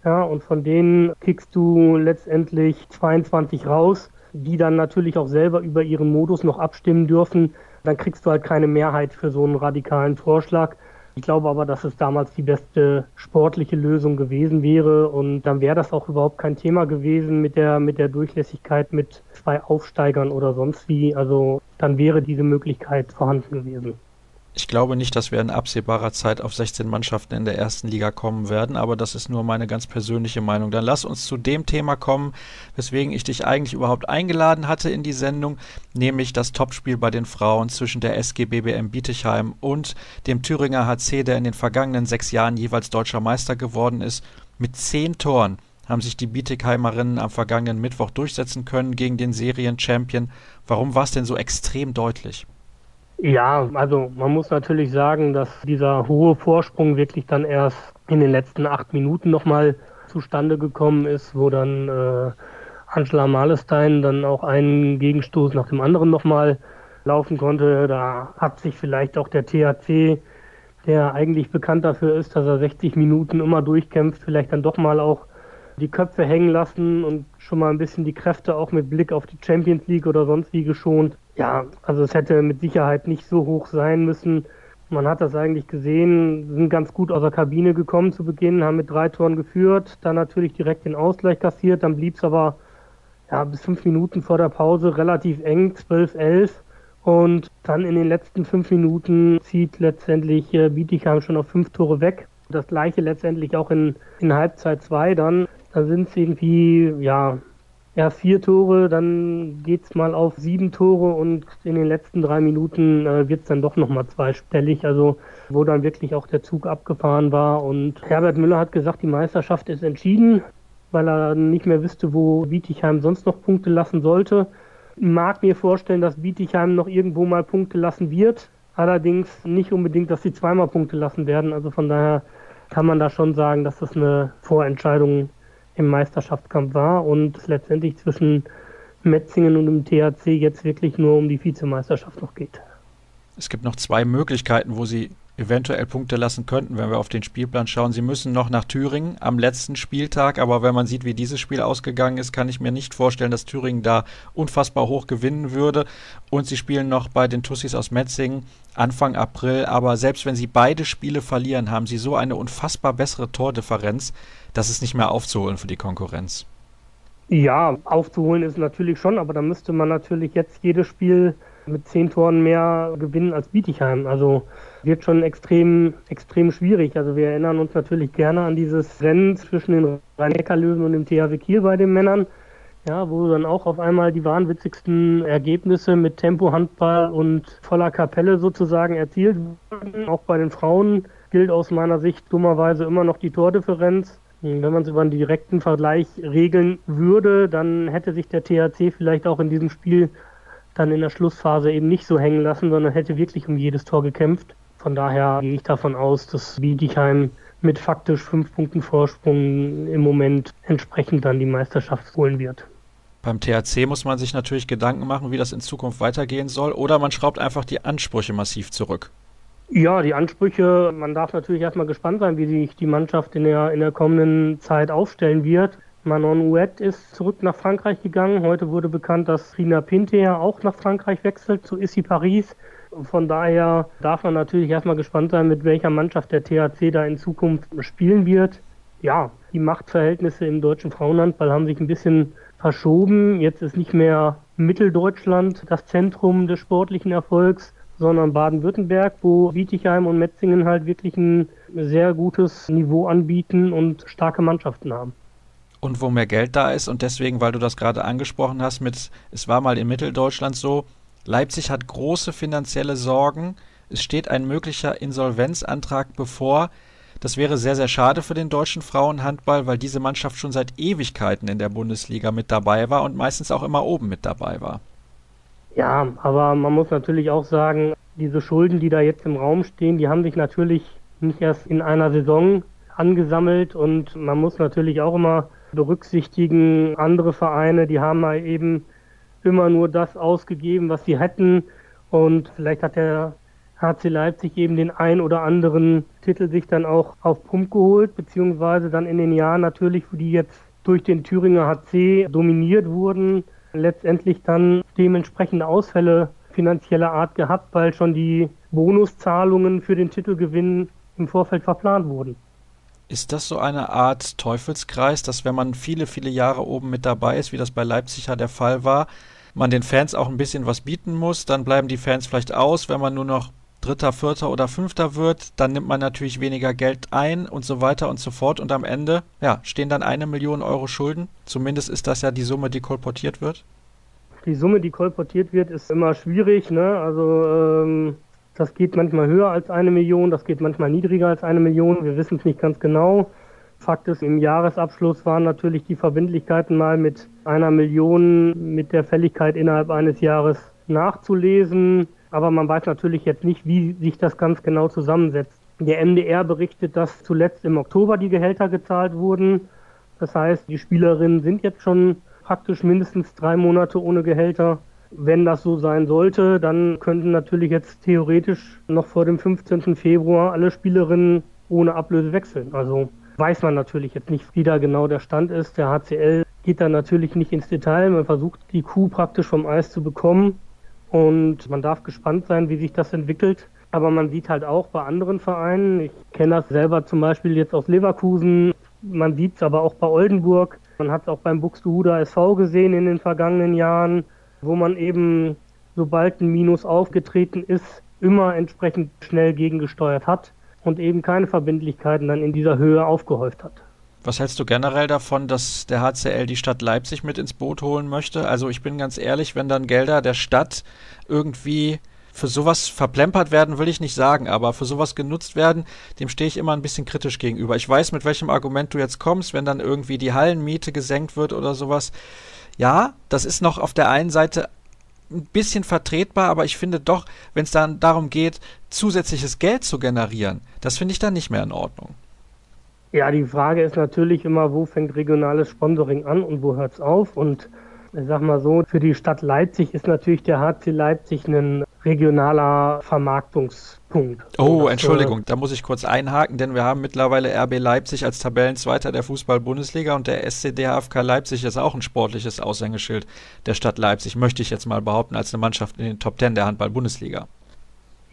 ja, und von denen kickst du letztendlich 22 raus, die dann natürlich auch selber über ihren Modus noch abstimmen dürfen, dann kriegst du halt keine Mehrheit für so einen radikalen Vorschlag. Ich glaube aber, dass es damals die beste sportliche Lösung gewesen wäre und dann wäre das auch überhaupt kein Thema gewesen mit der, mit der Durchlässigkeit mit zwei Aufsteigern oder sonst wie. Also dann wäre diese Möglichkeit vorhanden gewesen. Ich glaube nicht, dass wir in absehbarer Zeit auf 16 Mannschaften in der ersten Liga kommen werden, aber das ist nur meine ganz persönliche Meinung. Dann lass uns zu dem Thema kommen, weswegen ich dich eigentlich überhaupt eingeladen hatte in die Sendung, nämlich das Topspiel bei den Frauen zwischen der SG BBM Bietigheim und dem Thüringer HC, der in den vergangenen sechs Jahren jeweils deutscher Meister geworden ist. Mit zehn Toren haben sich die Bietigheimerinnen am vergangenen Mittwoch durchsetzen können gegen den Serien-Champion. Warum war es denn so extrem deutlich? Ja, also man muss natürlich sagen, dass dieser hohe Vorsprung wirklich dann erst in den letzten acht Minuten nochmal zustande gekommen ist, wo dann äh, Angela Malestein dann auch einen Gegenstoß nach dem anderen nochmal laufen konnte. Da hat sich vielleicht auch der THC, der eigentlich bekannt dafür ist, dass er 60 Minuten immer durchkämpft, vielleicht dann doch mal auch die Köpfe hängen lassen und schon mal ein bisschen die Kräfte auch mit Blick auf die Champions League oder sonst wie geschont. Ja, also es hätte mit Sicherheit nicht so hoch sein müssen. Man hat das eigentlich gesehen, sind ganz gut aus der Kabine gekommen zu Beginn, haben mit drei Toren geführt, dann natürlich direkt den Ausgleich kassiert, dann blieb es aber ja, bis fünf Minuten vor der Pause relativ eng, 12-11. Und dann in den letzten fünf Minuten zieht letztendlich äh, Bietigheim schon auf fünf Tore weg. Das gleiche letztendlich auch in, in Halbzeit zwei dann. Da sind es irgendwie, ja, erst vier Tore, dann geht es mal auf sieben Tore und in den letzten drei Minuten äh, wird es dann doch nochmal zweistellig, also wo dann wirklich auch der Zug abgefahren war. Und Herbert Müller hat gesagt, die Meisterschaft ist entschieden, weil er nicht mehr wüsste, wo Bietigheim sonst noch Punkte lassen sollte. Mag mir vorstellen, dass Bietigheim noch irgendwo mal Punkte lassen wird. Allerdings nicht unbedingt, dass sie zweimal Punkte lassen werden. Also von daher kann man da schon sagen, dass das eine Vorentscheidung im Meisterschaftskampf war und es letztendlich zwischen Metzingen und dem THC jetzt wirklich nur um die Vizemeisterschaft noch geht. Es gibt noch zwei Möglichkeiten, wo sie eventuell Punkte lassen könnten, wenn wir auf den Spielplan schauen. Sie müssen noch nach Thüringen am letzten Spieltag, aber wenn man sieht, wie dieses Spiel ausgegangen ist, kann ich mir nicht vorstellen, dass Thüringen da unfassbar hoch gewinnen würde. Und sie spielen noch bei den Tussis aus Metzingen Anfang April, aber selbst wenn sie beide Spiele verlieren, haben sie so eine unfassbar bessere Tordifferenz, das ist nicht mehr aufzuholen für die Konkurrenz. Ja, aufzuholen ist natürlich schon, aber da müsste man natürlich jetzt jedes Spiel mit zehn Toren mehr gewinnen als Bietigheim. Also wird schon extrem, extrem schwierig. Also wir erinnern uns natürlich gerne an dieses Rennen zwischen den Rhein-Neckar-Löwen und dem THW Kiel bei den Männern. Ja, wo dann auch auf einmal die wahnwitzigsten Ergebnisse mit Tempo-Handball und voller Kapelle sozusagen erzielt wurden. Auch bei den Frauen gilt aus meiner Sicht dummerweise immer noch die Tordifferenz. Wenn man es über einen direkten Vergleich regeln würde, dann hätte sich der THC vielleicht auch in diesem Spiel dann in der Schlussphase eben nicht so hängen lassen, sondern hätte wirklich um jedes Tor gekämpft. Von daher gehe ich davon aus, dass Bietigheim mit faktisch fünf Punkten Vorsprung im Moment entsprechend dann die Meisterschaft holen wird. Beim THC muss man sich natürlich Gedanken machen, wie das in Zukunft weitergehen soll, oder man schraubt einfach die Ansprüche massiv zurück. Ja, die Ansprüche, man darf natürlich erstmal gespannt sein, wie sich die Mannschaft in der, in der kommenden Zeit aufstellen wird. Manon Ouet ist zurück nach Frankreich gegangen. Heute wurde bekannt, dass Rina Pinter auch nach Frankreich wechselt zu Issy Paris. Von daher darf man natürlich erstmal gespannt sein, mit welcher Mannschaft der THC da in Zukunft spielen wird. Ja, die Machtverhältnisse im deutschen Frauenhandball haben sich ein bisschen verschoben. Jetzt ist nicht mehr Mitteldeutschland das Zentrum des sportlichen Erfolgs, sondern Baden-Württemberg, wo Bietigheim und Metzingen halt wirklich ein sehr gutes Niveau anbieten und starke Mannschaften haben. Und wo mehr Geld da ist und deswegen, weil du das gerade angesprochen hast, mit es war mal in Mitteldeutschland so, Leipzig hat große finanzielle Sorgen, es steht ein möglicher Insolvenzantrag bevor. Das wäre sehr, sehr schade für den deutschen Frauenhandball, weil diese Mannschaft schon seit Ewigkeiten in der Bundesliga mit dabei war und meistens auch immer oben mit dabei war. Ja, aber man muss natürlich auch sagen, diese Schulden, die da jetzt im Raum stehen, die haben sich natürlich nicht erst in einer Saison angesammelt und man muss natürlich auch immer berücksichtigen, andere Vereine, die haben mal eben immer nur das ausgegeben, was sie hätten und vielleicht hat der HC Leipzig eben den ein oder anderen Titel sich dann auch auf Pump geholt, beziehungsweise dann in den Jahren natürlich, die jetzt durch den Thüringer HC dominiert wurden, letztendlich dann dementsprechende Ausfälle finanzieller Art gehabt, weil schon die Bonuszahlungen für den Titelgewinn im Vorfeld verplant wurden. Ist das so eine Art Teufelskreis, dass wenn man viele, viele Jahre oben mit dabei ist, wie das bei Leipzig ja der Fall war, man den Fans auch ein bisschen was bieten muss, dann bleiben die Fans vielleicht aus, wenn man nur noch Dritter, Vierter oder Fünfter wird, dann nimmt man natürlich weniger Geld ein und so weiter und so fort. Und am Ende ja, stehen dann eine Million Euro Schulden. Zumindest ist das ja die Summe, die kolportiert wird. Die Summe, die kolportiert wird, ist immer schwierig. Ne? Also ähm, das geht manchmal höher als eine Million, das geht manchmal niedriger als eine Million. Wir wissen es nicht ganz genau. Fakt ist, im Jahresabschluss waren natürlich die Verbindlichkeiten mal mit einer Million mit der Fälligkeit innerhalb eines Jahres nachzulesen. Aber man weiß natürlich jetzt nicht, wie sich das ganz genau zusammensetzt. Der MDR berichtet, dass zuletzt im Oktober die Gehälter gezahlt wurden. Das heißt, die Spielerinnen sind jetzt schon praktisch mindestens drei Monate ohne Gehälter. Wenn das so sein sollte, dann könnten natürlich jetzt theoretisch noch vor dem 15. Februar alle Spielerinnen ohne Ablöse wechseln. Also weiß man natürlich jetzt nicht, wie da genau der Stand ist. Der HCL geht da natürlich nicht ins Detail. Man versucht, die Kuh praktisch vom Eis zu bekommen. Und man darf gespannt sein, wie sich das entwickelt. Aber man sieht halt auch bei anderen Vereinen, ich kenne das selber zum Beispiel jetzt aus Leverkusen, man sieht es aber auch bei Oldenburg, man hat es auch beim Buxtehuder SV gesehen in den vergangenen Jahren, wo man eben, sobald ein Minus aufgetreten ist, immer entsprechend schnell gegengesteuert hat und eben keine Verbindlichkeiten dann in dieser Höhe aufgehäuft hat. Was hältst du generell davon, dass der HCL die Stadt Leipzig mit ins Boot holen möchte? Also ich bin ganz ehrlich, wenn dann Gelder der Stadt irgendwie für sowas verplempert werden, will ich nicht sagen, aber für sowas genutzt werden, dem stehe ich immer ein bisschen kritisch gegenüber. Ich weiß, mit welchem Argument du jetzt kommst, wenn dann irgendwie die Hallenmiete gesenkt wird oder sowas. Ja, das ist noch auf der einen Seite ein bisschen vertretbar, aber ich finde doch, wenn es dann darum geht, zusätzliches Geld zu generieren, das finde ich dann nicht mehr in Ordnung. Ja, die Frage ist natürlich immer, wo fängt regionales Sponsoring an und wo hört es auf? Und ich sag mal so, für die Stadt Leipzig ist natürlich der HC Leipzig ein regionaler Vermarktungspunkt. Oh, das, Entschuldigung, da muss ich kurz einhaken, denn wir haben mittlerweile RB Leipzig als Tabellenzweiter der Fußball-Bundesliga und der SCDHFK Leipzig ist auch ein sportliches Aushängeschild der Stadt Leipzig, möchte ich jetzt mal behaupten, als eine Mannschaft in den Top Ten der Handball-Bundesliga.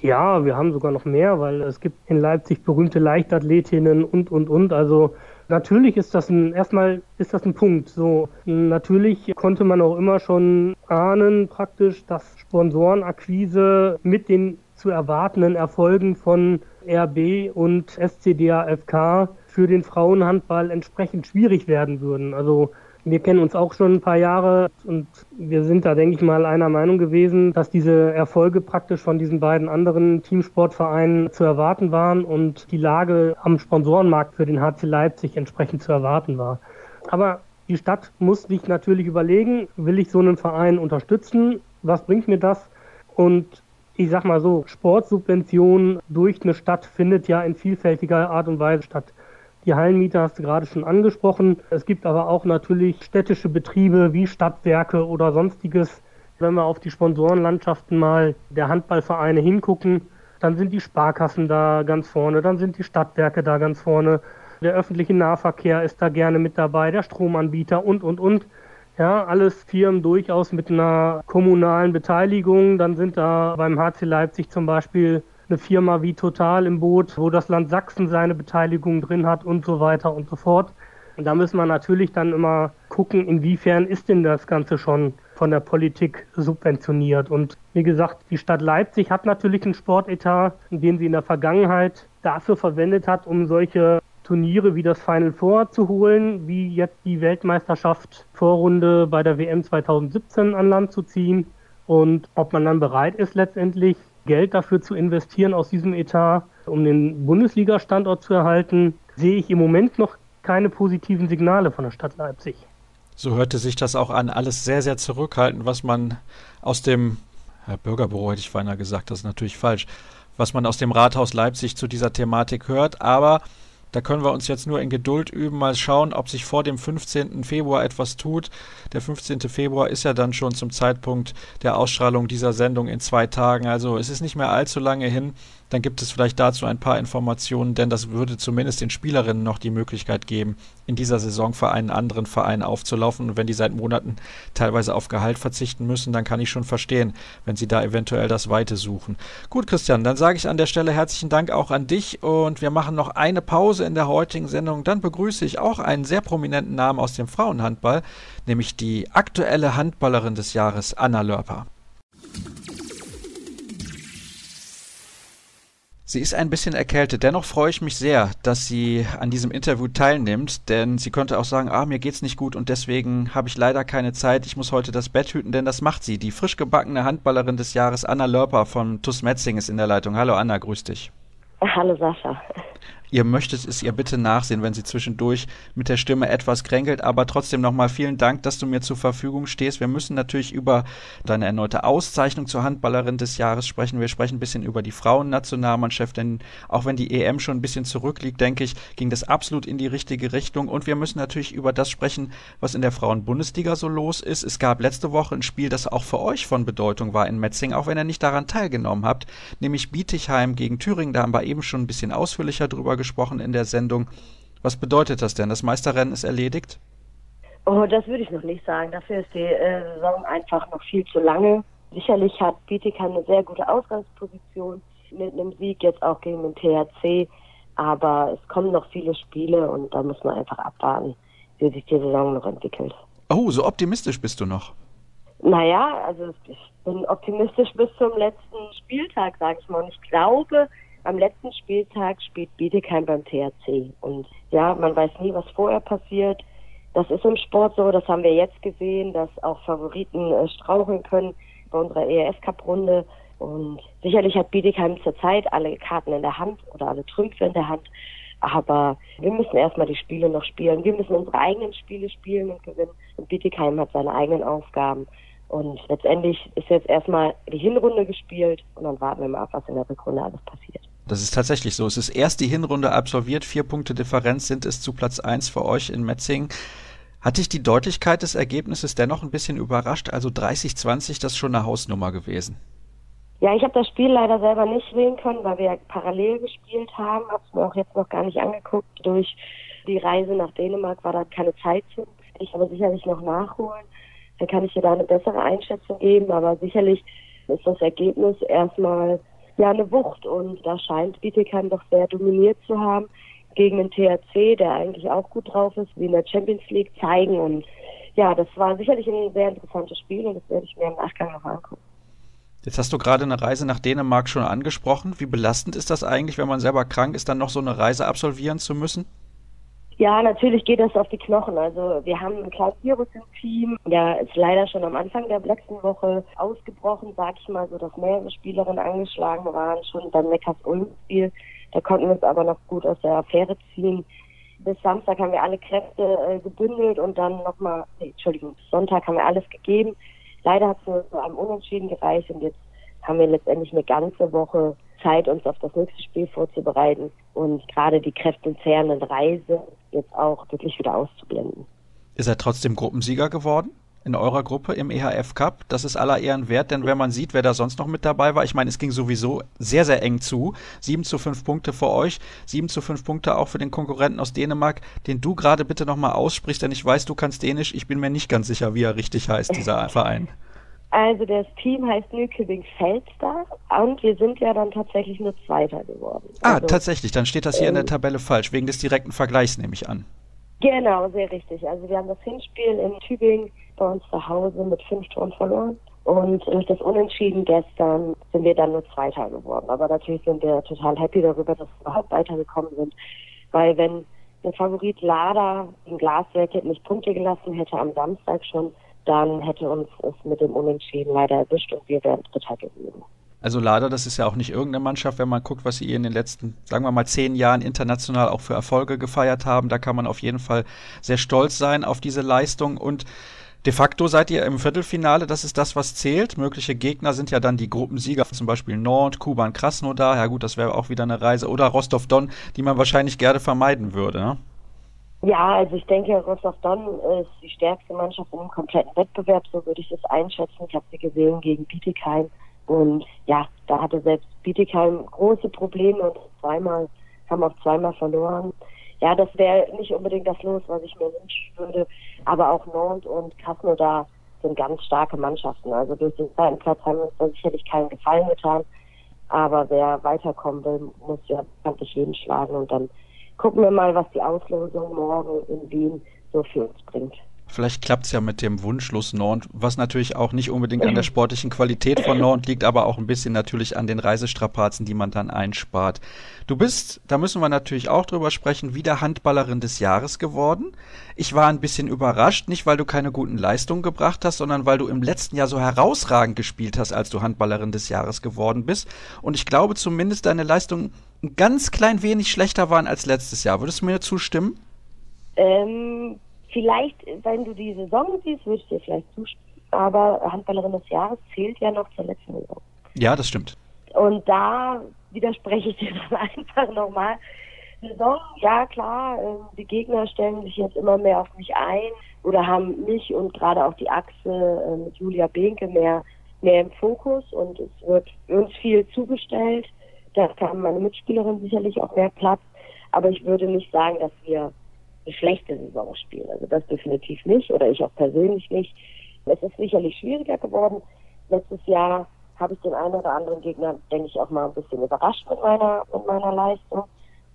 Ja, wir haben sogar noch mehr, weil es gibt in Leipzig berühmte Leichtathletinnen und, und, und. Also natürlich ist das ein, erstmal ist das ein Punkt. So, natürlich konnte man auch immer schon ahnen praktisch, dass Sponsorenakquise mit den zu erwartenden Erfolgen von RB und SCDAFK für den Frauenhandball entsprechend schwierig werden würden. Also wir kennen uns auch schon ein paar Jahre und wir sind da, denke ich mal, einer Meinung gewesen, dass diese Erfolge praktisch von diesen beiden anderen Teamsportvereinen zu erwarten waren und die Lage am Sponsorenmarkt für den HC Leipzig entsprechend zu erwarten war. Aber die Stadt muss sich natürlich überlegen, will ich so einen Verein unterstützen? Was bringt mir das? Und ich sag mal so, Sportsubvention durch eine Stadt findet ja in vielfältiger Art und Weise statt. Die Hallenmiete hast du gerade schon angesprochen. Es gibt aber auch natürlich städtische Betriebe wie Stadtwerke oder sonstiges. Wenn wir auf die Sponsorenlandschaften mal der Handballvereine hingucken, dann sind die Sparkassen da ganz vorne, dann sind die Stadtwerke da ganz vorne. Der öffentliche Nahverkehr ist da gerne mit dabei, der Stromanbieter und, und, und. Ja, alles Firmen durchaus mit einer kommunalen Beteiligung. Dann sind da beim HC Leipzig zum Beispiel eine Firma wie Total im Boot, wo das Land Sachsen seine Beteiligung drin hat und so weiter und so fort. Und da müssen wir natürlich dann immer gucken, inwiefern ist denn das Ganze schon von der Politik subventioniert. Und wie gesagt, die Stadt Leipzig hat natürlich einen Sportetat, den sie in der Vergangenheit dafür verwendet hat, um solche Turniere wie das Final Four zu holen, wie jetzt die Weltmeisterschaft Vorrunde bei der WM 2017 an Land zu ziehen. Und ob man dann bereit ist, letztendlich Geld dafür zu investieren aus diesem Etat, um den Bundesliga-Standort zu erhalten, sehe ich im Moment noch keine positiven Signale von der Stadt Leipzig. So hörte sich das auch an. Alles sehr, sehr zurückhaltend, was man aus dem ja, Bürgerbüro hätte ich beinahe gesagt, das ist natürlich falsch, was man aus dem Rathaus Leipzig zu dieser Thematik hört. Aber da können wir uns jetzt nur in Geduld üben, mal schauen, ob sich vor dem 15. Februar etwas tut. Der 15. Februar ist ja dann schon zum Zeitpunkt der Ausstrahlung dieser Sendung in zwei Tagen. Also es ist nicht mehr allzu lange hin dann gibt es vielleicht dazu ein paar Informationen, denn das würde zumindest den Spielerinnen noch die Möglichkeit geben, in dieser Saison für einen anderen Verein aufzulaufen. Und wenn die seit Monaten teilweise auf Gehalt verzichten müssen, dann kann ich schon verstehen, wenn sie da eventuell das Weite suchen. Gut, Christian, dann sage ich an der Stelle herzlichen Dank auch an dich und wir machen noch eine Pause in der heutigen Sendung. Dann begrüße ich auch einen sehr prominenten Namen aus dem Frauenhandball, nämlich die aktuelle Handballerin des Jahres, Anna Lörper. Sie ist ein bisschen erkältet. Dennoch freue ich mich sehr, dass sie an diesem Interview teilnimmt, denn sie könnte auch sagen, ah, mir geht's nicht gut und deswegen habe ich leider keine Zeit. Ich muss heute das Bett hüten, denn das macht sie. Die frisch gebackene Handballerin des Jahres Anna Lörper von TuS Metzing ist in der Leitung. Hallo Anna, grüß dich. Hallo Sascha. Ihr möchtet es ihr bitte nachsehen, wenn sie zwischendurch mit der Stimme etwas kränkelt. Aber trotzdem nochmal vielen Dank, dass du mir zur Verfügung stehst. Wir müssen natürlich über deine erneute Auszeichnung zur Handballerin des Jahres sprechen. Wir sprechen ein bisschen über die Frauennationalmannschaft, denn auch wenn die EM schon ein bisschen zurückliegt, denke ich, ging das absolut in die richtige Richtung. Und wir müssen natürlich über das sprechen, was in der Frauenbundesliga so los ist. Es gab letzte Woche ein Spiel, das auch für euch von Bedeutung war in Metzing, auch wenn ihr nicht daran teilgenommen habt, nämlich Bietigheim gegen Thüringen. Da haben wir eben schon ein bisschen ausführlicher drüber gesprochen in der Sendung. Was bedeutet das denn? Das Meisterrennen ist erledigt? Oh, das würde ich noch nicht sagen. Dafür ist die äh, Saison einfach noch viel zu lange. Sicherlich hat Bietigheim eine sehr gute Ausgangsposition mit einem Sieg jetzt auch gegen den THC. Aber es kommen noch viele Spiele und da muss man einfach abwarten, wie sich die Saison noch entwickelt. Oh, so optimistisch bist du noch. Naja, also ich bin optimistisch bis zum letzten Spieltag, sage ich mal. Und ich glaube, am letzten Spieltag spielt Bietigheim beim THC. Und ja, man weiß nie, was vorher passiert. Das ist im Sport so, das haben wir jetzt gesehen, dass auch Favoriten äh, straucheln können bei unserer ERS-Cup-Runde. Und sicherlich hat Bietigheim zurzeit alle Karten in der Hand oder alle Trümpfe in der Hand. Aber wir müssen erstmal die Spiele noch spielen. Wir müssen unsere eigenen Spiele spielen und gewinnen. Und Bietigheim hat seine eigenen Aufgaben. Und letztendlich ist jetzt erstmal die Hinrunde gespielt und dann warten wir mal ab, was in der Rückrunde alles passiert. Das ist tatsächlich so. Es ist erst die Hinrunde absolviert. Vier Punkte Differenz sind es zu Platz eins für euch in Metzing. Hat dich die Deutlichkeit des Ergebnisses dennoch ein bisschen überrascht? Also 30-20, das ist schon eine Hausnummer gewesen. Ja, ich habe das Spiel leider selber nicht sehen können, weil wir parallel gespielt haben. Habe es mir auch jetzt noch gar nicht angeguckt. Durch die Reise nach Dänemark war da keine Zeit zu. Ich aber sicherlich noch nachholen. Dann kann ich dir da eine bessere Einschätzung geben. Aber sicherlich ist das Ergebnis erstmal ja eine Wucht und da scheint Bietigheim doch sehr dominiert zu haben gegen den THC, der eigentlich auch gut drauf ist, wie in der Champions League zeigen und ja, das war sicherlich ein sehr interessantes Spiel und das werde ich mir im Nachgang noch angucken. Jetzt hast du gerade eine Reise nach Dänemark schon angesprochen. Wie belastend ist das eigentlich, wenn man selber krank ist, dann noch so eine Reise absolvieren zu müssen? Ja, natürlich geht das auf die Knochen. Also wir haben ein kleines Virus im Team. Der ist leider schon am Anfang der letzten Woche ausgebrochen, sag ich mal, so dass mehrere Spielerinnen angeschlagen waren, schon beim Neckars-Ulm-Spiel. Da konnten wir uns aber noch gut aus der Affäre ziehen. Bis Samstag haben wir alle Kräfte äh, gebündelt und dann nochmal, nee, Entschuldigung, bis Sonntag haben wir alles gegeben. Leider hat es nur zu einem Unentschieden gereicht und jetzt haben wir letztendlich eine ganze Woche Zeit, uns auf das nächste Spiel vorzubereiten und gerade die kräftezehrenden Reise jetzt auch wirklich wieder auszublenden. Ist er trotzdem Gruppensieger geworden? in eurer Gruppe im EHF Cup. Das ist aller Ehren wert, denn wenn man sieht, wer da sonst noch mit dabei war, ich meine, es ging sowieso sehr, sehr eng zu. 7 zu 5 Punkte für euch, 7 zu 5 Punkte auch für den Konkurrenten aus Dänemark, den du gerade bitte nochmal aussprichst, denn ich weiß, du kannst Dänisch. Ich bin mir nicht ganz sicher, wie er richtig heißt, dieser Verein. Also das Team heißt Nykøbing Felstar und wir sind ja dann tatsächlich nur Zweiter geworden. Ah, also, tatsächlich, dann steht das hier ähm, in der ähm, Tabelle falsch, wegen des direkten Vergleichs nehme ich an. Genau, sehr richtig. Also wir haben das Hinspiel in Tübingen bei uns zu Hause mit fünf Toren verloren. Und durch das Unentschieden gestern sind wir dann nur Zweiter geworden. Aber natürlich sind wir total happy darüber, dass wir überhaupt weitergekommen sind. Weil wenn der Favorit Lada im Glaswerk nicht Punkte gelassen hätte am Samstag schon, dann hätte uns es mit dem Unentschieden leider erwischt und wir wären Dritter gewesen. Also Lada, das ist ja auch nicht irgendeine Mannschaft, wenn man guckt, was sie in den letzten, sagen wir mal, zehn Jahren international auch für Erfolge gefeiert haben. Da kann man auf jeden Fall sehr stolz sein auf diese Leistung und De facto seid ihr im Viertelfinale, das ist das, was zählt. Mögliche Gegner sind ja dann die Gruppensieger, zum Beispiel Nord, Kuban, Krasnodar. Ja gut, das wäre auch wieder eine Reise. Oder Rostov-Don, die man wahrscheinlich gerne vermeiden würde. Ne? Ja, also ich denke, Rostov-Don ist die stärkste Mannschaft im kompletten Wettbewerb, so würde ich es einschätzen. Ich habe sie gesehen gegen Bietigheim und ja, da hatte selbst Bietigheim große Probleme und zweimal, haben auch zweimal verloren. Ja, das wäre nicht unbedingt das Los, was ich mir wünschen würde, aber auch Nantes und Krasnodar sind ganz starke Mannschaften. Also durch den zweiten Platz haben wir uns da sicherlich keinen Gefallen getan. Aber wer weiterkommen will, muss ja wirklich jeden schlagen und dann gucken wir mal, was die Auslosung morgen in Wien so für uns bringt. Vielleicht klappt es ja mit dem Wunschlos Nantes, was natürlich auch nicht unbedingt an der sportlichen Qualität von Nantes liegt, aber auch ein bisschen natürlich an den Reisestrapazen, die man dann einspart. Du bist, da müssen wir natürlich auch drüber sprechen, wieder Handballerin des Jahres geworden. Ich war ein bisschen überrascht, nicht weil du keine guten Leistungen gebracht hast, sondern weil du im letzten Jahr so herausragend gespielt hast, als du Handballerin des Jahres geworden bist. Und ich glaube zumindest deine Leistungen ein ganz klein wenig schlechter waren als letztes Jahr. Würdest du mir zustimmen? Ähm, vielleicht, wenn du die Saison siehst, würde ich dir vielleicht zustimmen. Aber Handballerin des Jahres zählt ja noch zur letzten Saison. Ja, das stimmt. Und da widerspreche ich dir dann einfach nochmal. Saison, ja klar, ähm, die Gegner stellen sich jetzt immer mehr auf mich ein oder haben mich und gerade auch die Achse äh, mit Julia Behnke mehr, mehr im Fokus und es wird uns viel zugestellt. Da haben meine Mitspielerin sicherlich auch mehr Platz. Aber ich würde nicht sagen, dass wir schlechte Saison spielen. Also das definitiv nicht oder ich auch persönlich nicht. Es ist sicherlich schwieriger geworden. Letztes Jahr habe ich den einen oder anderen Gegner, denke ich, auch mal ein bisschen überrascht mit meiner, mit meiner Leistung.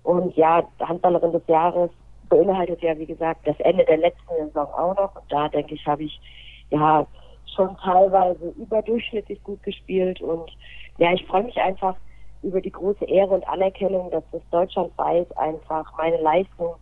Und ja, Handballerin des Jahres beinhaltet ja, wie gesagt, das Ende der letzten Saison auch noch. Und da, denke ich, habe ich ja schon teilweise überdurchschnittlich gut gespielt. Und ja, ich freue mich einfach über die große Ehre und Anerkennung, dass das deutschlandweit einfach meine Leistung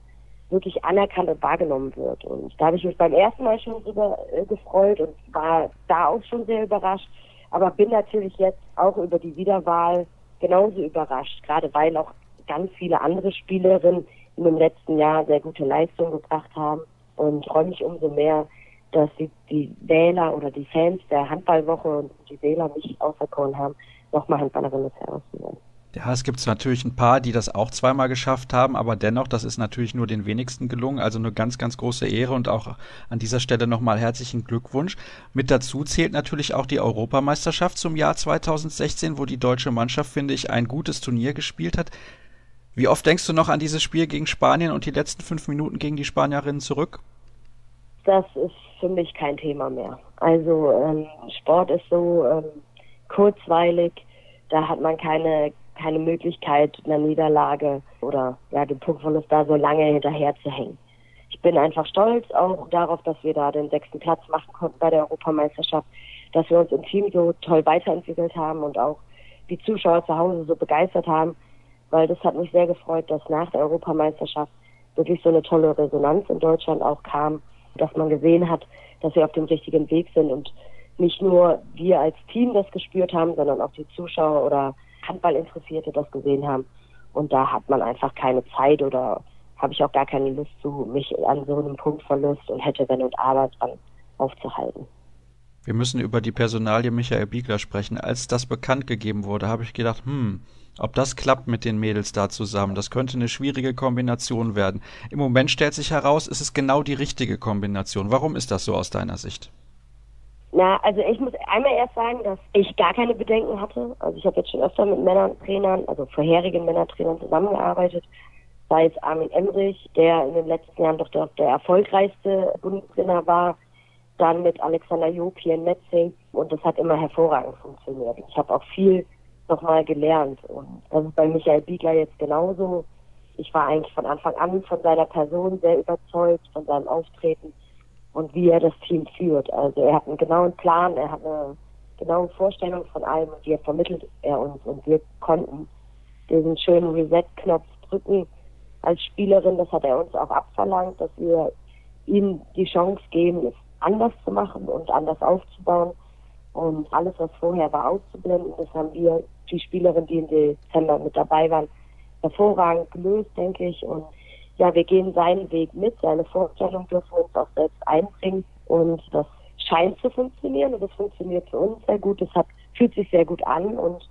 wirklich anerkannt und wahrgenommen wird. Und da habe ich mich beim ersten Mal schon drüber äh, gefreut und war da auch schon sehr überrascht. Aber bin natürlich jetzt auch über die Wiederwahl genauso überrascht, gerade weil auch ganz viele andere Spielerinnen in dem letzten Jahr sehr gute Leistungen gebracht haben und freue mich umso mehr, dass die, die Wähler oder die Fans der Handballwoche und die Wähler mich auserkoren haben, nochmal Handballerin des Jahres zu werden. Ja, es gibt natürlich ein paar, die das auch zweimal geschafft haben, aber dennoch, das ist natürlich nur den wenigsten gelungen. Also eine ganz, ganz große Ehre und auch an dieser Stelle nochmal herzlichen Glückwunsch. Mit dazu zählt natürlich auch die Europameisterschaft zum Jahr 2016, wo die deutsche Mannschaft, finde ich, ein gutes Turnier gespielt hat. Wie oft denkst du noch an dieses Spiel gegen Spanien und die letzten fünf Minuten gegen die Spanierinnen zurück? Das ist für mich kein Thema mehr. Also ähm, Sport ist so ähm, kurzweilig, da hat man keine keine Möglichkeit, einer Niederlage oder ja, dem Punktverlust da so lange hinterher zu hängen. Ich bin einfach stolz auch darauf, dass wir da den sechsten Platz machen konnten bei der Europameisterschaft, dass wir uns im Team so toll weiterentwickelt haben und auch die Zuschauer zu Hause so begeistert haben, weil das hat mich sehr gefreut, dass nach der Europameisterschaft wirklich so eine tolle Resonanz in Deutschland auch kam, dass man gesehen hat, dass wir auf dem richtigen Weg sind und nicht nur wir als Team das gespürt haben, sondern auch die Zuschauer oder Handballinteressierte das gesehen haben. Und da hat man einfach keine Zeit oder habe ich auch gar keine Lust zu, mich an so einem Punktverlust und hätte wenn und aber dran aufzuhalten. Wir müssen über die Personalie Michael Biegler sprechen. Als das bekannt gegeben wurde, habe ich gedacht, hm, ob das klappt mit den Mädels da zusammen, das könnte eine schwierige Kombination werden. Im Moment stellt sich heraus, es ist genau die richtige Kombination. Warum ist das so aus deiner Sicht? Na, also ich muss einmal erst sagen, dass ich gar keine Bedenken hatte. Also ich habe jetzt schon öfter mit Männertrainern, also vorherigen Männertrainern zusammengearbeitet. Sei es Armin Emrich, der in den letzten Jahren doch der, der erfolgreichste Bundestrainer war, dann mit Alexander Job hier in Metzing und das hat immer hervorragend funktioniert. Ich habe auch viel nochmal gelernt und das ist bei Michael Biegler jetzt genauso. Ich war eigentlich von Anfang an von seiner Person sehr überzeugt, von seinem Auftreten und wie er das Team führt. Also er hat einen genauen Plan, er hat eine genaue Vorstellung von allem und die vermittelt er uns und wir konnten diesen schönen Reset-Knopf drücken als Spielerin. Das hat er uns auch abverlangt, dass wir ihm die Chance geben, es anders zu machen und anders aufzubauen und alles, was vorher war, auszublenden. Das haben wir, die Spielerin, die im Dezember mit dabei waren, hervorragend gelöst, denke ich. Und ja, wir gehen seinen Weg mit, seine Vorstellung dürfen wir uns auch selbst einbringen und das scheint zu funktionieren und das funktioniert für uns sehr gut. Das hat, fühlt sich sehr gut an und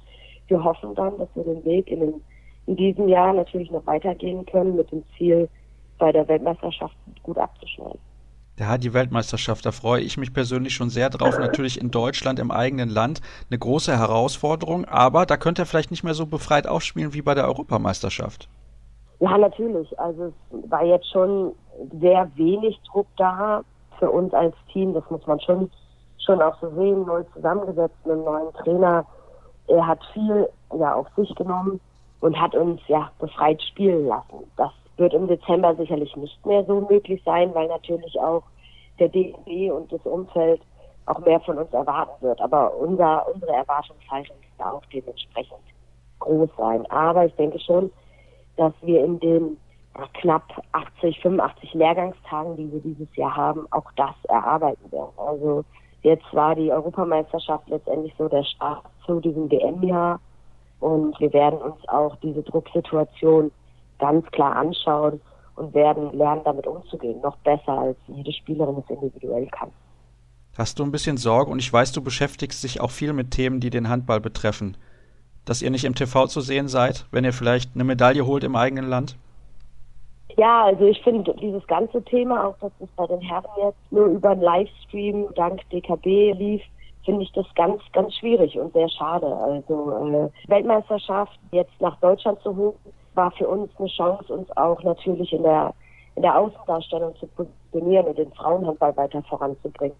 wir hoffen dann, dass wir den Weg in, den, in diesem Jahr natürlich noch weitergehen können mit dem Ziel, bei der Weltmeisterschaft gut abzuschneiden. Ja, die Weltmeisterschaft, da freue ich mich persönlich schon sehr drauf. Natürlich in Deutschland, im eigenen Land, eine große Herausforderung, aber da könnte er vielleicht nicht mehr so befreit aufspielen wie bei der Europameisterschaft. Ja, natürlich. Also es war jetzt schon sehr wenig Druck da für uns als Team. Das muss man schon, schon auch so sehen. Neu zusammengesetzt mit einem neuen Trainer. Er hat viel ja auf sich genommen und hat uns ja befreit spielen lassen. Das wird im Dezember sicherlich nicht mehr so möglich sein, weil natürlich auch der DFB und das Umfeld auch mehr von uns erwarten wird. Aber unser, unsere Erwartungshaltung da auch dementsprechend groß sein. Aber ich denke schon, dass wir in den knapp 80, 85 Lehrgangstagen, die wir dieses Jahr haben, auch das erarbeiten werden. Also jetzt war die Europameisterschaft letztendlich so der Start zu diesem WM-Jahr und wir werden uns auch diese Drucksituation ganz klar anschauen und werden lernen, damit umzugehen. Noch besser, als jede Spielerin es individuell kann. Hast du ein bisschen Sorge und ich weiß, du beschäftigst dich auch viel mit Themen, die den Handball betreffen, dass ihr nicht im TV zu sehen seid, wenn ihr vielleicht eine Medaille holt im eigenen Land? Ja, also ich finde dieses ganze Thema, auch dass es bei den Herren jetzt nur über einen Livestream dank DKB lief, finde ich das ganz, ganz schwierig und sehr schade. Also äh, Weltmeisterschaft jetzt nach Deutschland zu holen, war für uns eine Chance, uns auch natürlich in der in der Außendarstellung zu positionieren und den Frauenhandball weiter voranzubringen.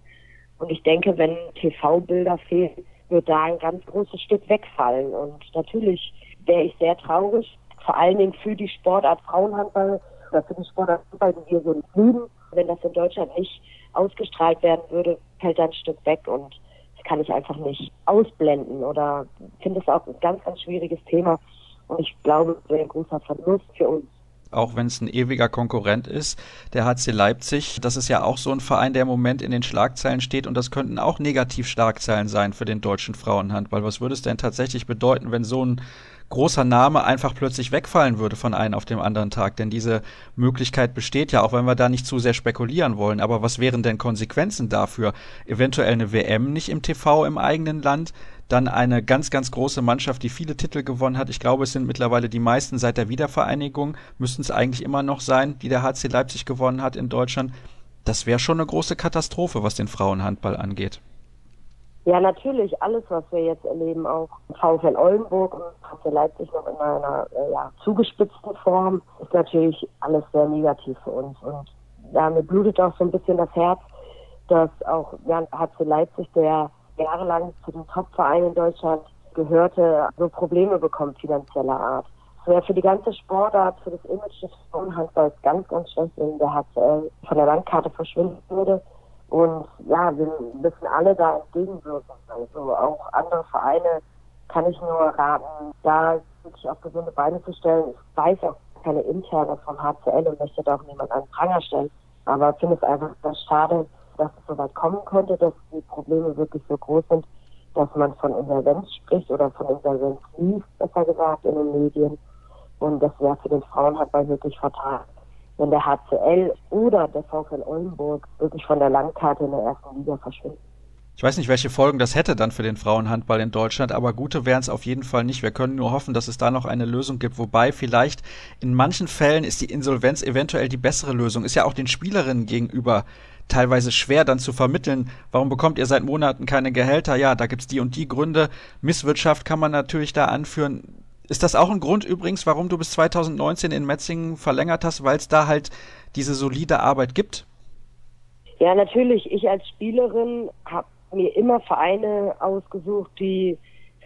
Und ich denke, wenn TV-Bilder fehlen, wird da ein ganz großes Stück wegfallen. Und natürlich wäre ich sehr traurig, vor allen Dingen für die Sportart Frauenhandball oder für den Sportart Handball, die wir so lieben. Wenn das in Deutschland nicht ausgestrahlt werden würde, fällt da ein Stück weg und das kann ich einfach nicht ausblenden oder finde es auch ein ganz, ganz schwieriges Thema. Und ich glaube, es wäre ein großer Verlust für uns auch wenn es ein ewiger Konkurrent ist, der HC Leipzig. Das ist ja auch so ein Verein, der im Moment in den Schlagzeilen steht und das könnten auch negativ Schlagzeilen sein für den deutschen Frauenhandball. Was würde es denn tatsächlich bedeuten, wenn so ein großer Name einfach plötzlich wegfallen würde von einem auf dem anderen Tag. Denn diese Möglichkeit besteht ja, auch wenn wir da nicht zu sehr spekulieren wollen. Aber was wären denn Konsequenzen dafür? Eventuell eine WM nicht im TV im eigenen Land, dann eine ganz, ganz große Mannschaft, die viele Titel gewonnen hat. Ich glaube, es sind mittlerweile die meisten seit der Wiedervereinigung, müssten es eigentlich immer noch sein, die der HC Leipzig gewonnen hat in Deutschland. Das wäre schon eine große Katastrophe, was den Frauenhandball angeht. Ja, natürlich, alles, was wir jetzt erleben, auch VfL Oldenburg und VfL Leipzig noch in einer äh, ja, zugespitzten Form, ist natürlich alles sehr negativ für uns. Und damit blutet auch so ein bisschen das Herz, dass auch ja, HC Leipzig, der jahrelang zu den Top-Vereinen in Deutschland gehörte, so Probleme bekommt finanzieller Art. Es wäre für die ganze Sportart, für das Image des Frauenhandballs ganz, ganz schlecht, wenn der HCL von der Landkarte verschwinden würde. Und ja, wir müssen alle da entgegenwirken. Also auch andere Vereine kann ich nur raten, da wirklich auf gesunde Beine zu stellen. Ich weiß auch keine interne vom HCL und möchte da auch niemand an Pranger stellen. Aber ich finde es einfach sehr schade, dass es so weit kommen könnte, dass die Probleme wirklich so groß sind, dass man von Insolvenz spricht oder von Insolvenz liest, besser gesagt, in den Medien. Und das wäre für den Frauenhandball wirklich fatal wenn der HCL oder der VfL Oldenburg wirklich von der Landkarte in der ersten Liga verschwinden. Ich weiß nicht, welche Folgen das hätte dann für den Frauenhandball in Deutschland, aber gute wären es auf jeden Fall nicht. Wir können nur hoffen, dass es da noch eine Lösung gibt. Wobei vielleicht in manchen Fällen ist die Insolvenz eventuell die bessere Lösung. Ist ja auch den Spielerinnen gegenüber teilweise schwer dann zu vermitteln. Warum bekommt ihr seit Monaten keine Gehälter? Ja, da gibt's die und die Gründe. Misswirtschaft kann man natürlich da anführen. Ist das auch ein Grund übrigens, warum du bis 2019 in Metzingen verlängert hast, weil es da halt diese solide Arbeit gibt? Ja, natürlich. Ich als Spielerin habe mir immer Vereine ausgesucht, die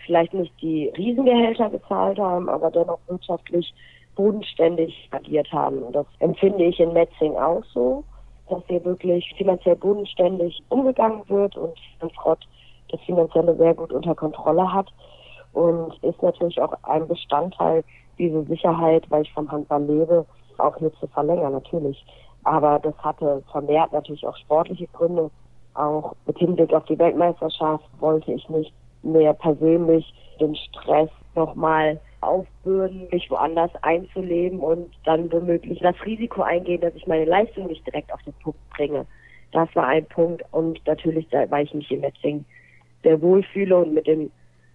vielleicht nicht die Riesengehälter bezahlt haben, aber dennoch wirtschaftlich bodenständig agiert haben. Und das empfinde ich in Metzing auch so, dass hier wirklich finanziell bodenständig umgegangen wird und Frott das Finanzielle sehr gut unter Kontrolle hat und ist natürlich auch ein Bestandteil, diese Sicherheit, weil ich vom Handball lebe, auch hier zu verlängern, natürlich. Aber das hatte vermehrt natürlich auch sportliche Gründe. Auch mit Hinblick auf die Weltmeisterschaft wollte ich nicht mehr persönlich den Stress nochmal aufbürden, mich woanders einzuleben und dann womöglich das Risiko eingehen, dass ich meine Leistung nicht direkt auf den Punkt bringe. Das war ein Punkt und natürlich, weil ich mich in Metzing sehr wohlfühle und mit dem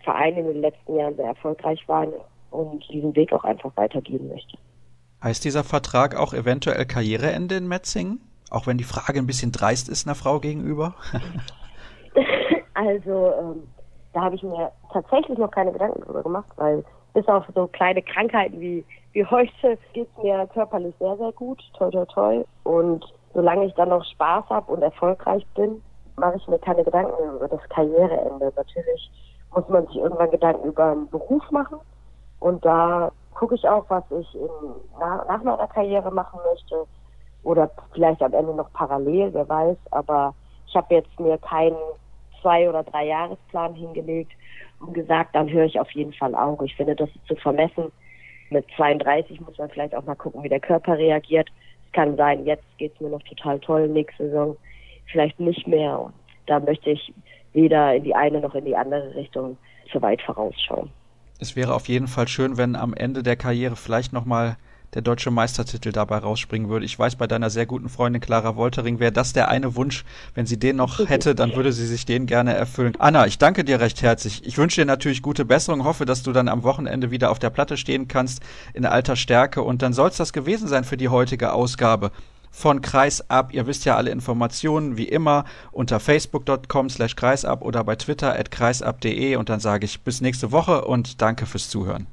Verein in den letzten Jahren sehr erfolgreich waren und diesen Weg auch einfach weitergehen möchte. Heißt dieser Vertrag auch eventuell Karriereende in Metzingen? Auch wenn die Frage ein bisschen dreist ist einer Frau gegenüber? also, ähm, da habe ich mir tatsächlich noch keine Gedanken drüber gemacht, weil bis auf so kleine Krankheiten wie, wie heute geht es mir körperlich sehr, sehr gut. Toi, toi, toi. Und solange ich dann noch Spaß habe und erfolgreich bin, mache ich mir keine Gedanken über das Karriereende. Natürlich muss man sich irgendwann Gedanken über einen Beruf machen. Und da gucke ich auch, was ich in, nach, nach meiner Karriere machen möchte. oder vielleicht am Ende noch parallel, wer weiß. Aber ich habe jetzt mir keinen zwei- oder drei Jahresplan hingelegt und gesagt, dann höre ich auf jeden Fall auf. Ich finde, das ist zu vermessen. Mit 32 muss man vielleicht auch mal gucken, wie der Körper reagiert. Es kann sein, jetzt geht es mir noch total toll, nächste Saison vielleicht nicht mehr. Und da möchte ich weder in die eine noch in die andere Richtung zu weit vorausschauen. Es wäre auf jeden Fall schön, wenn am Ende der Karriere vielleicht nochmal der deutsche Meistertitel dabei rausspringen würde. Ich weiß, bei deiner sehr guten Freundin Clara Woltering wäre das der eine Wunsch. Wenn sie den noch hätte, dann würde sie sich den gerne erfüllen. Anna, ich danke dir recht herzlich. Ich wünsche dir natürlich gute Besserung, hoffe, dass du dann am Wochenende wieder auf der Platte stehen kannst in alter Stärke. Und dann soll es das gewesen sein für die heutige Ausgabe von Kreisab. Ihr wisst ja alle Informationen wie immer unter facebook.com slash kreisab oder bei Twitter at kreisab.de und dann sage ich bis nächste Woche und danke fürs Zuhören.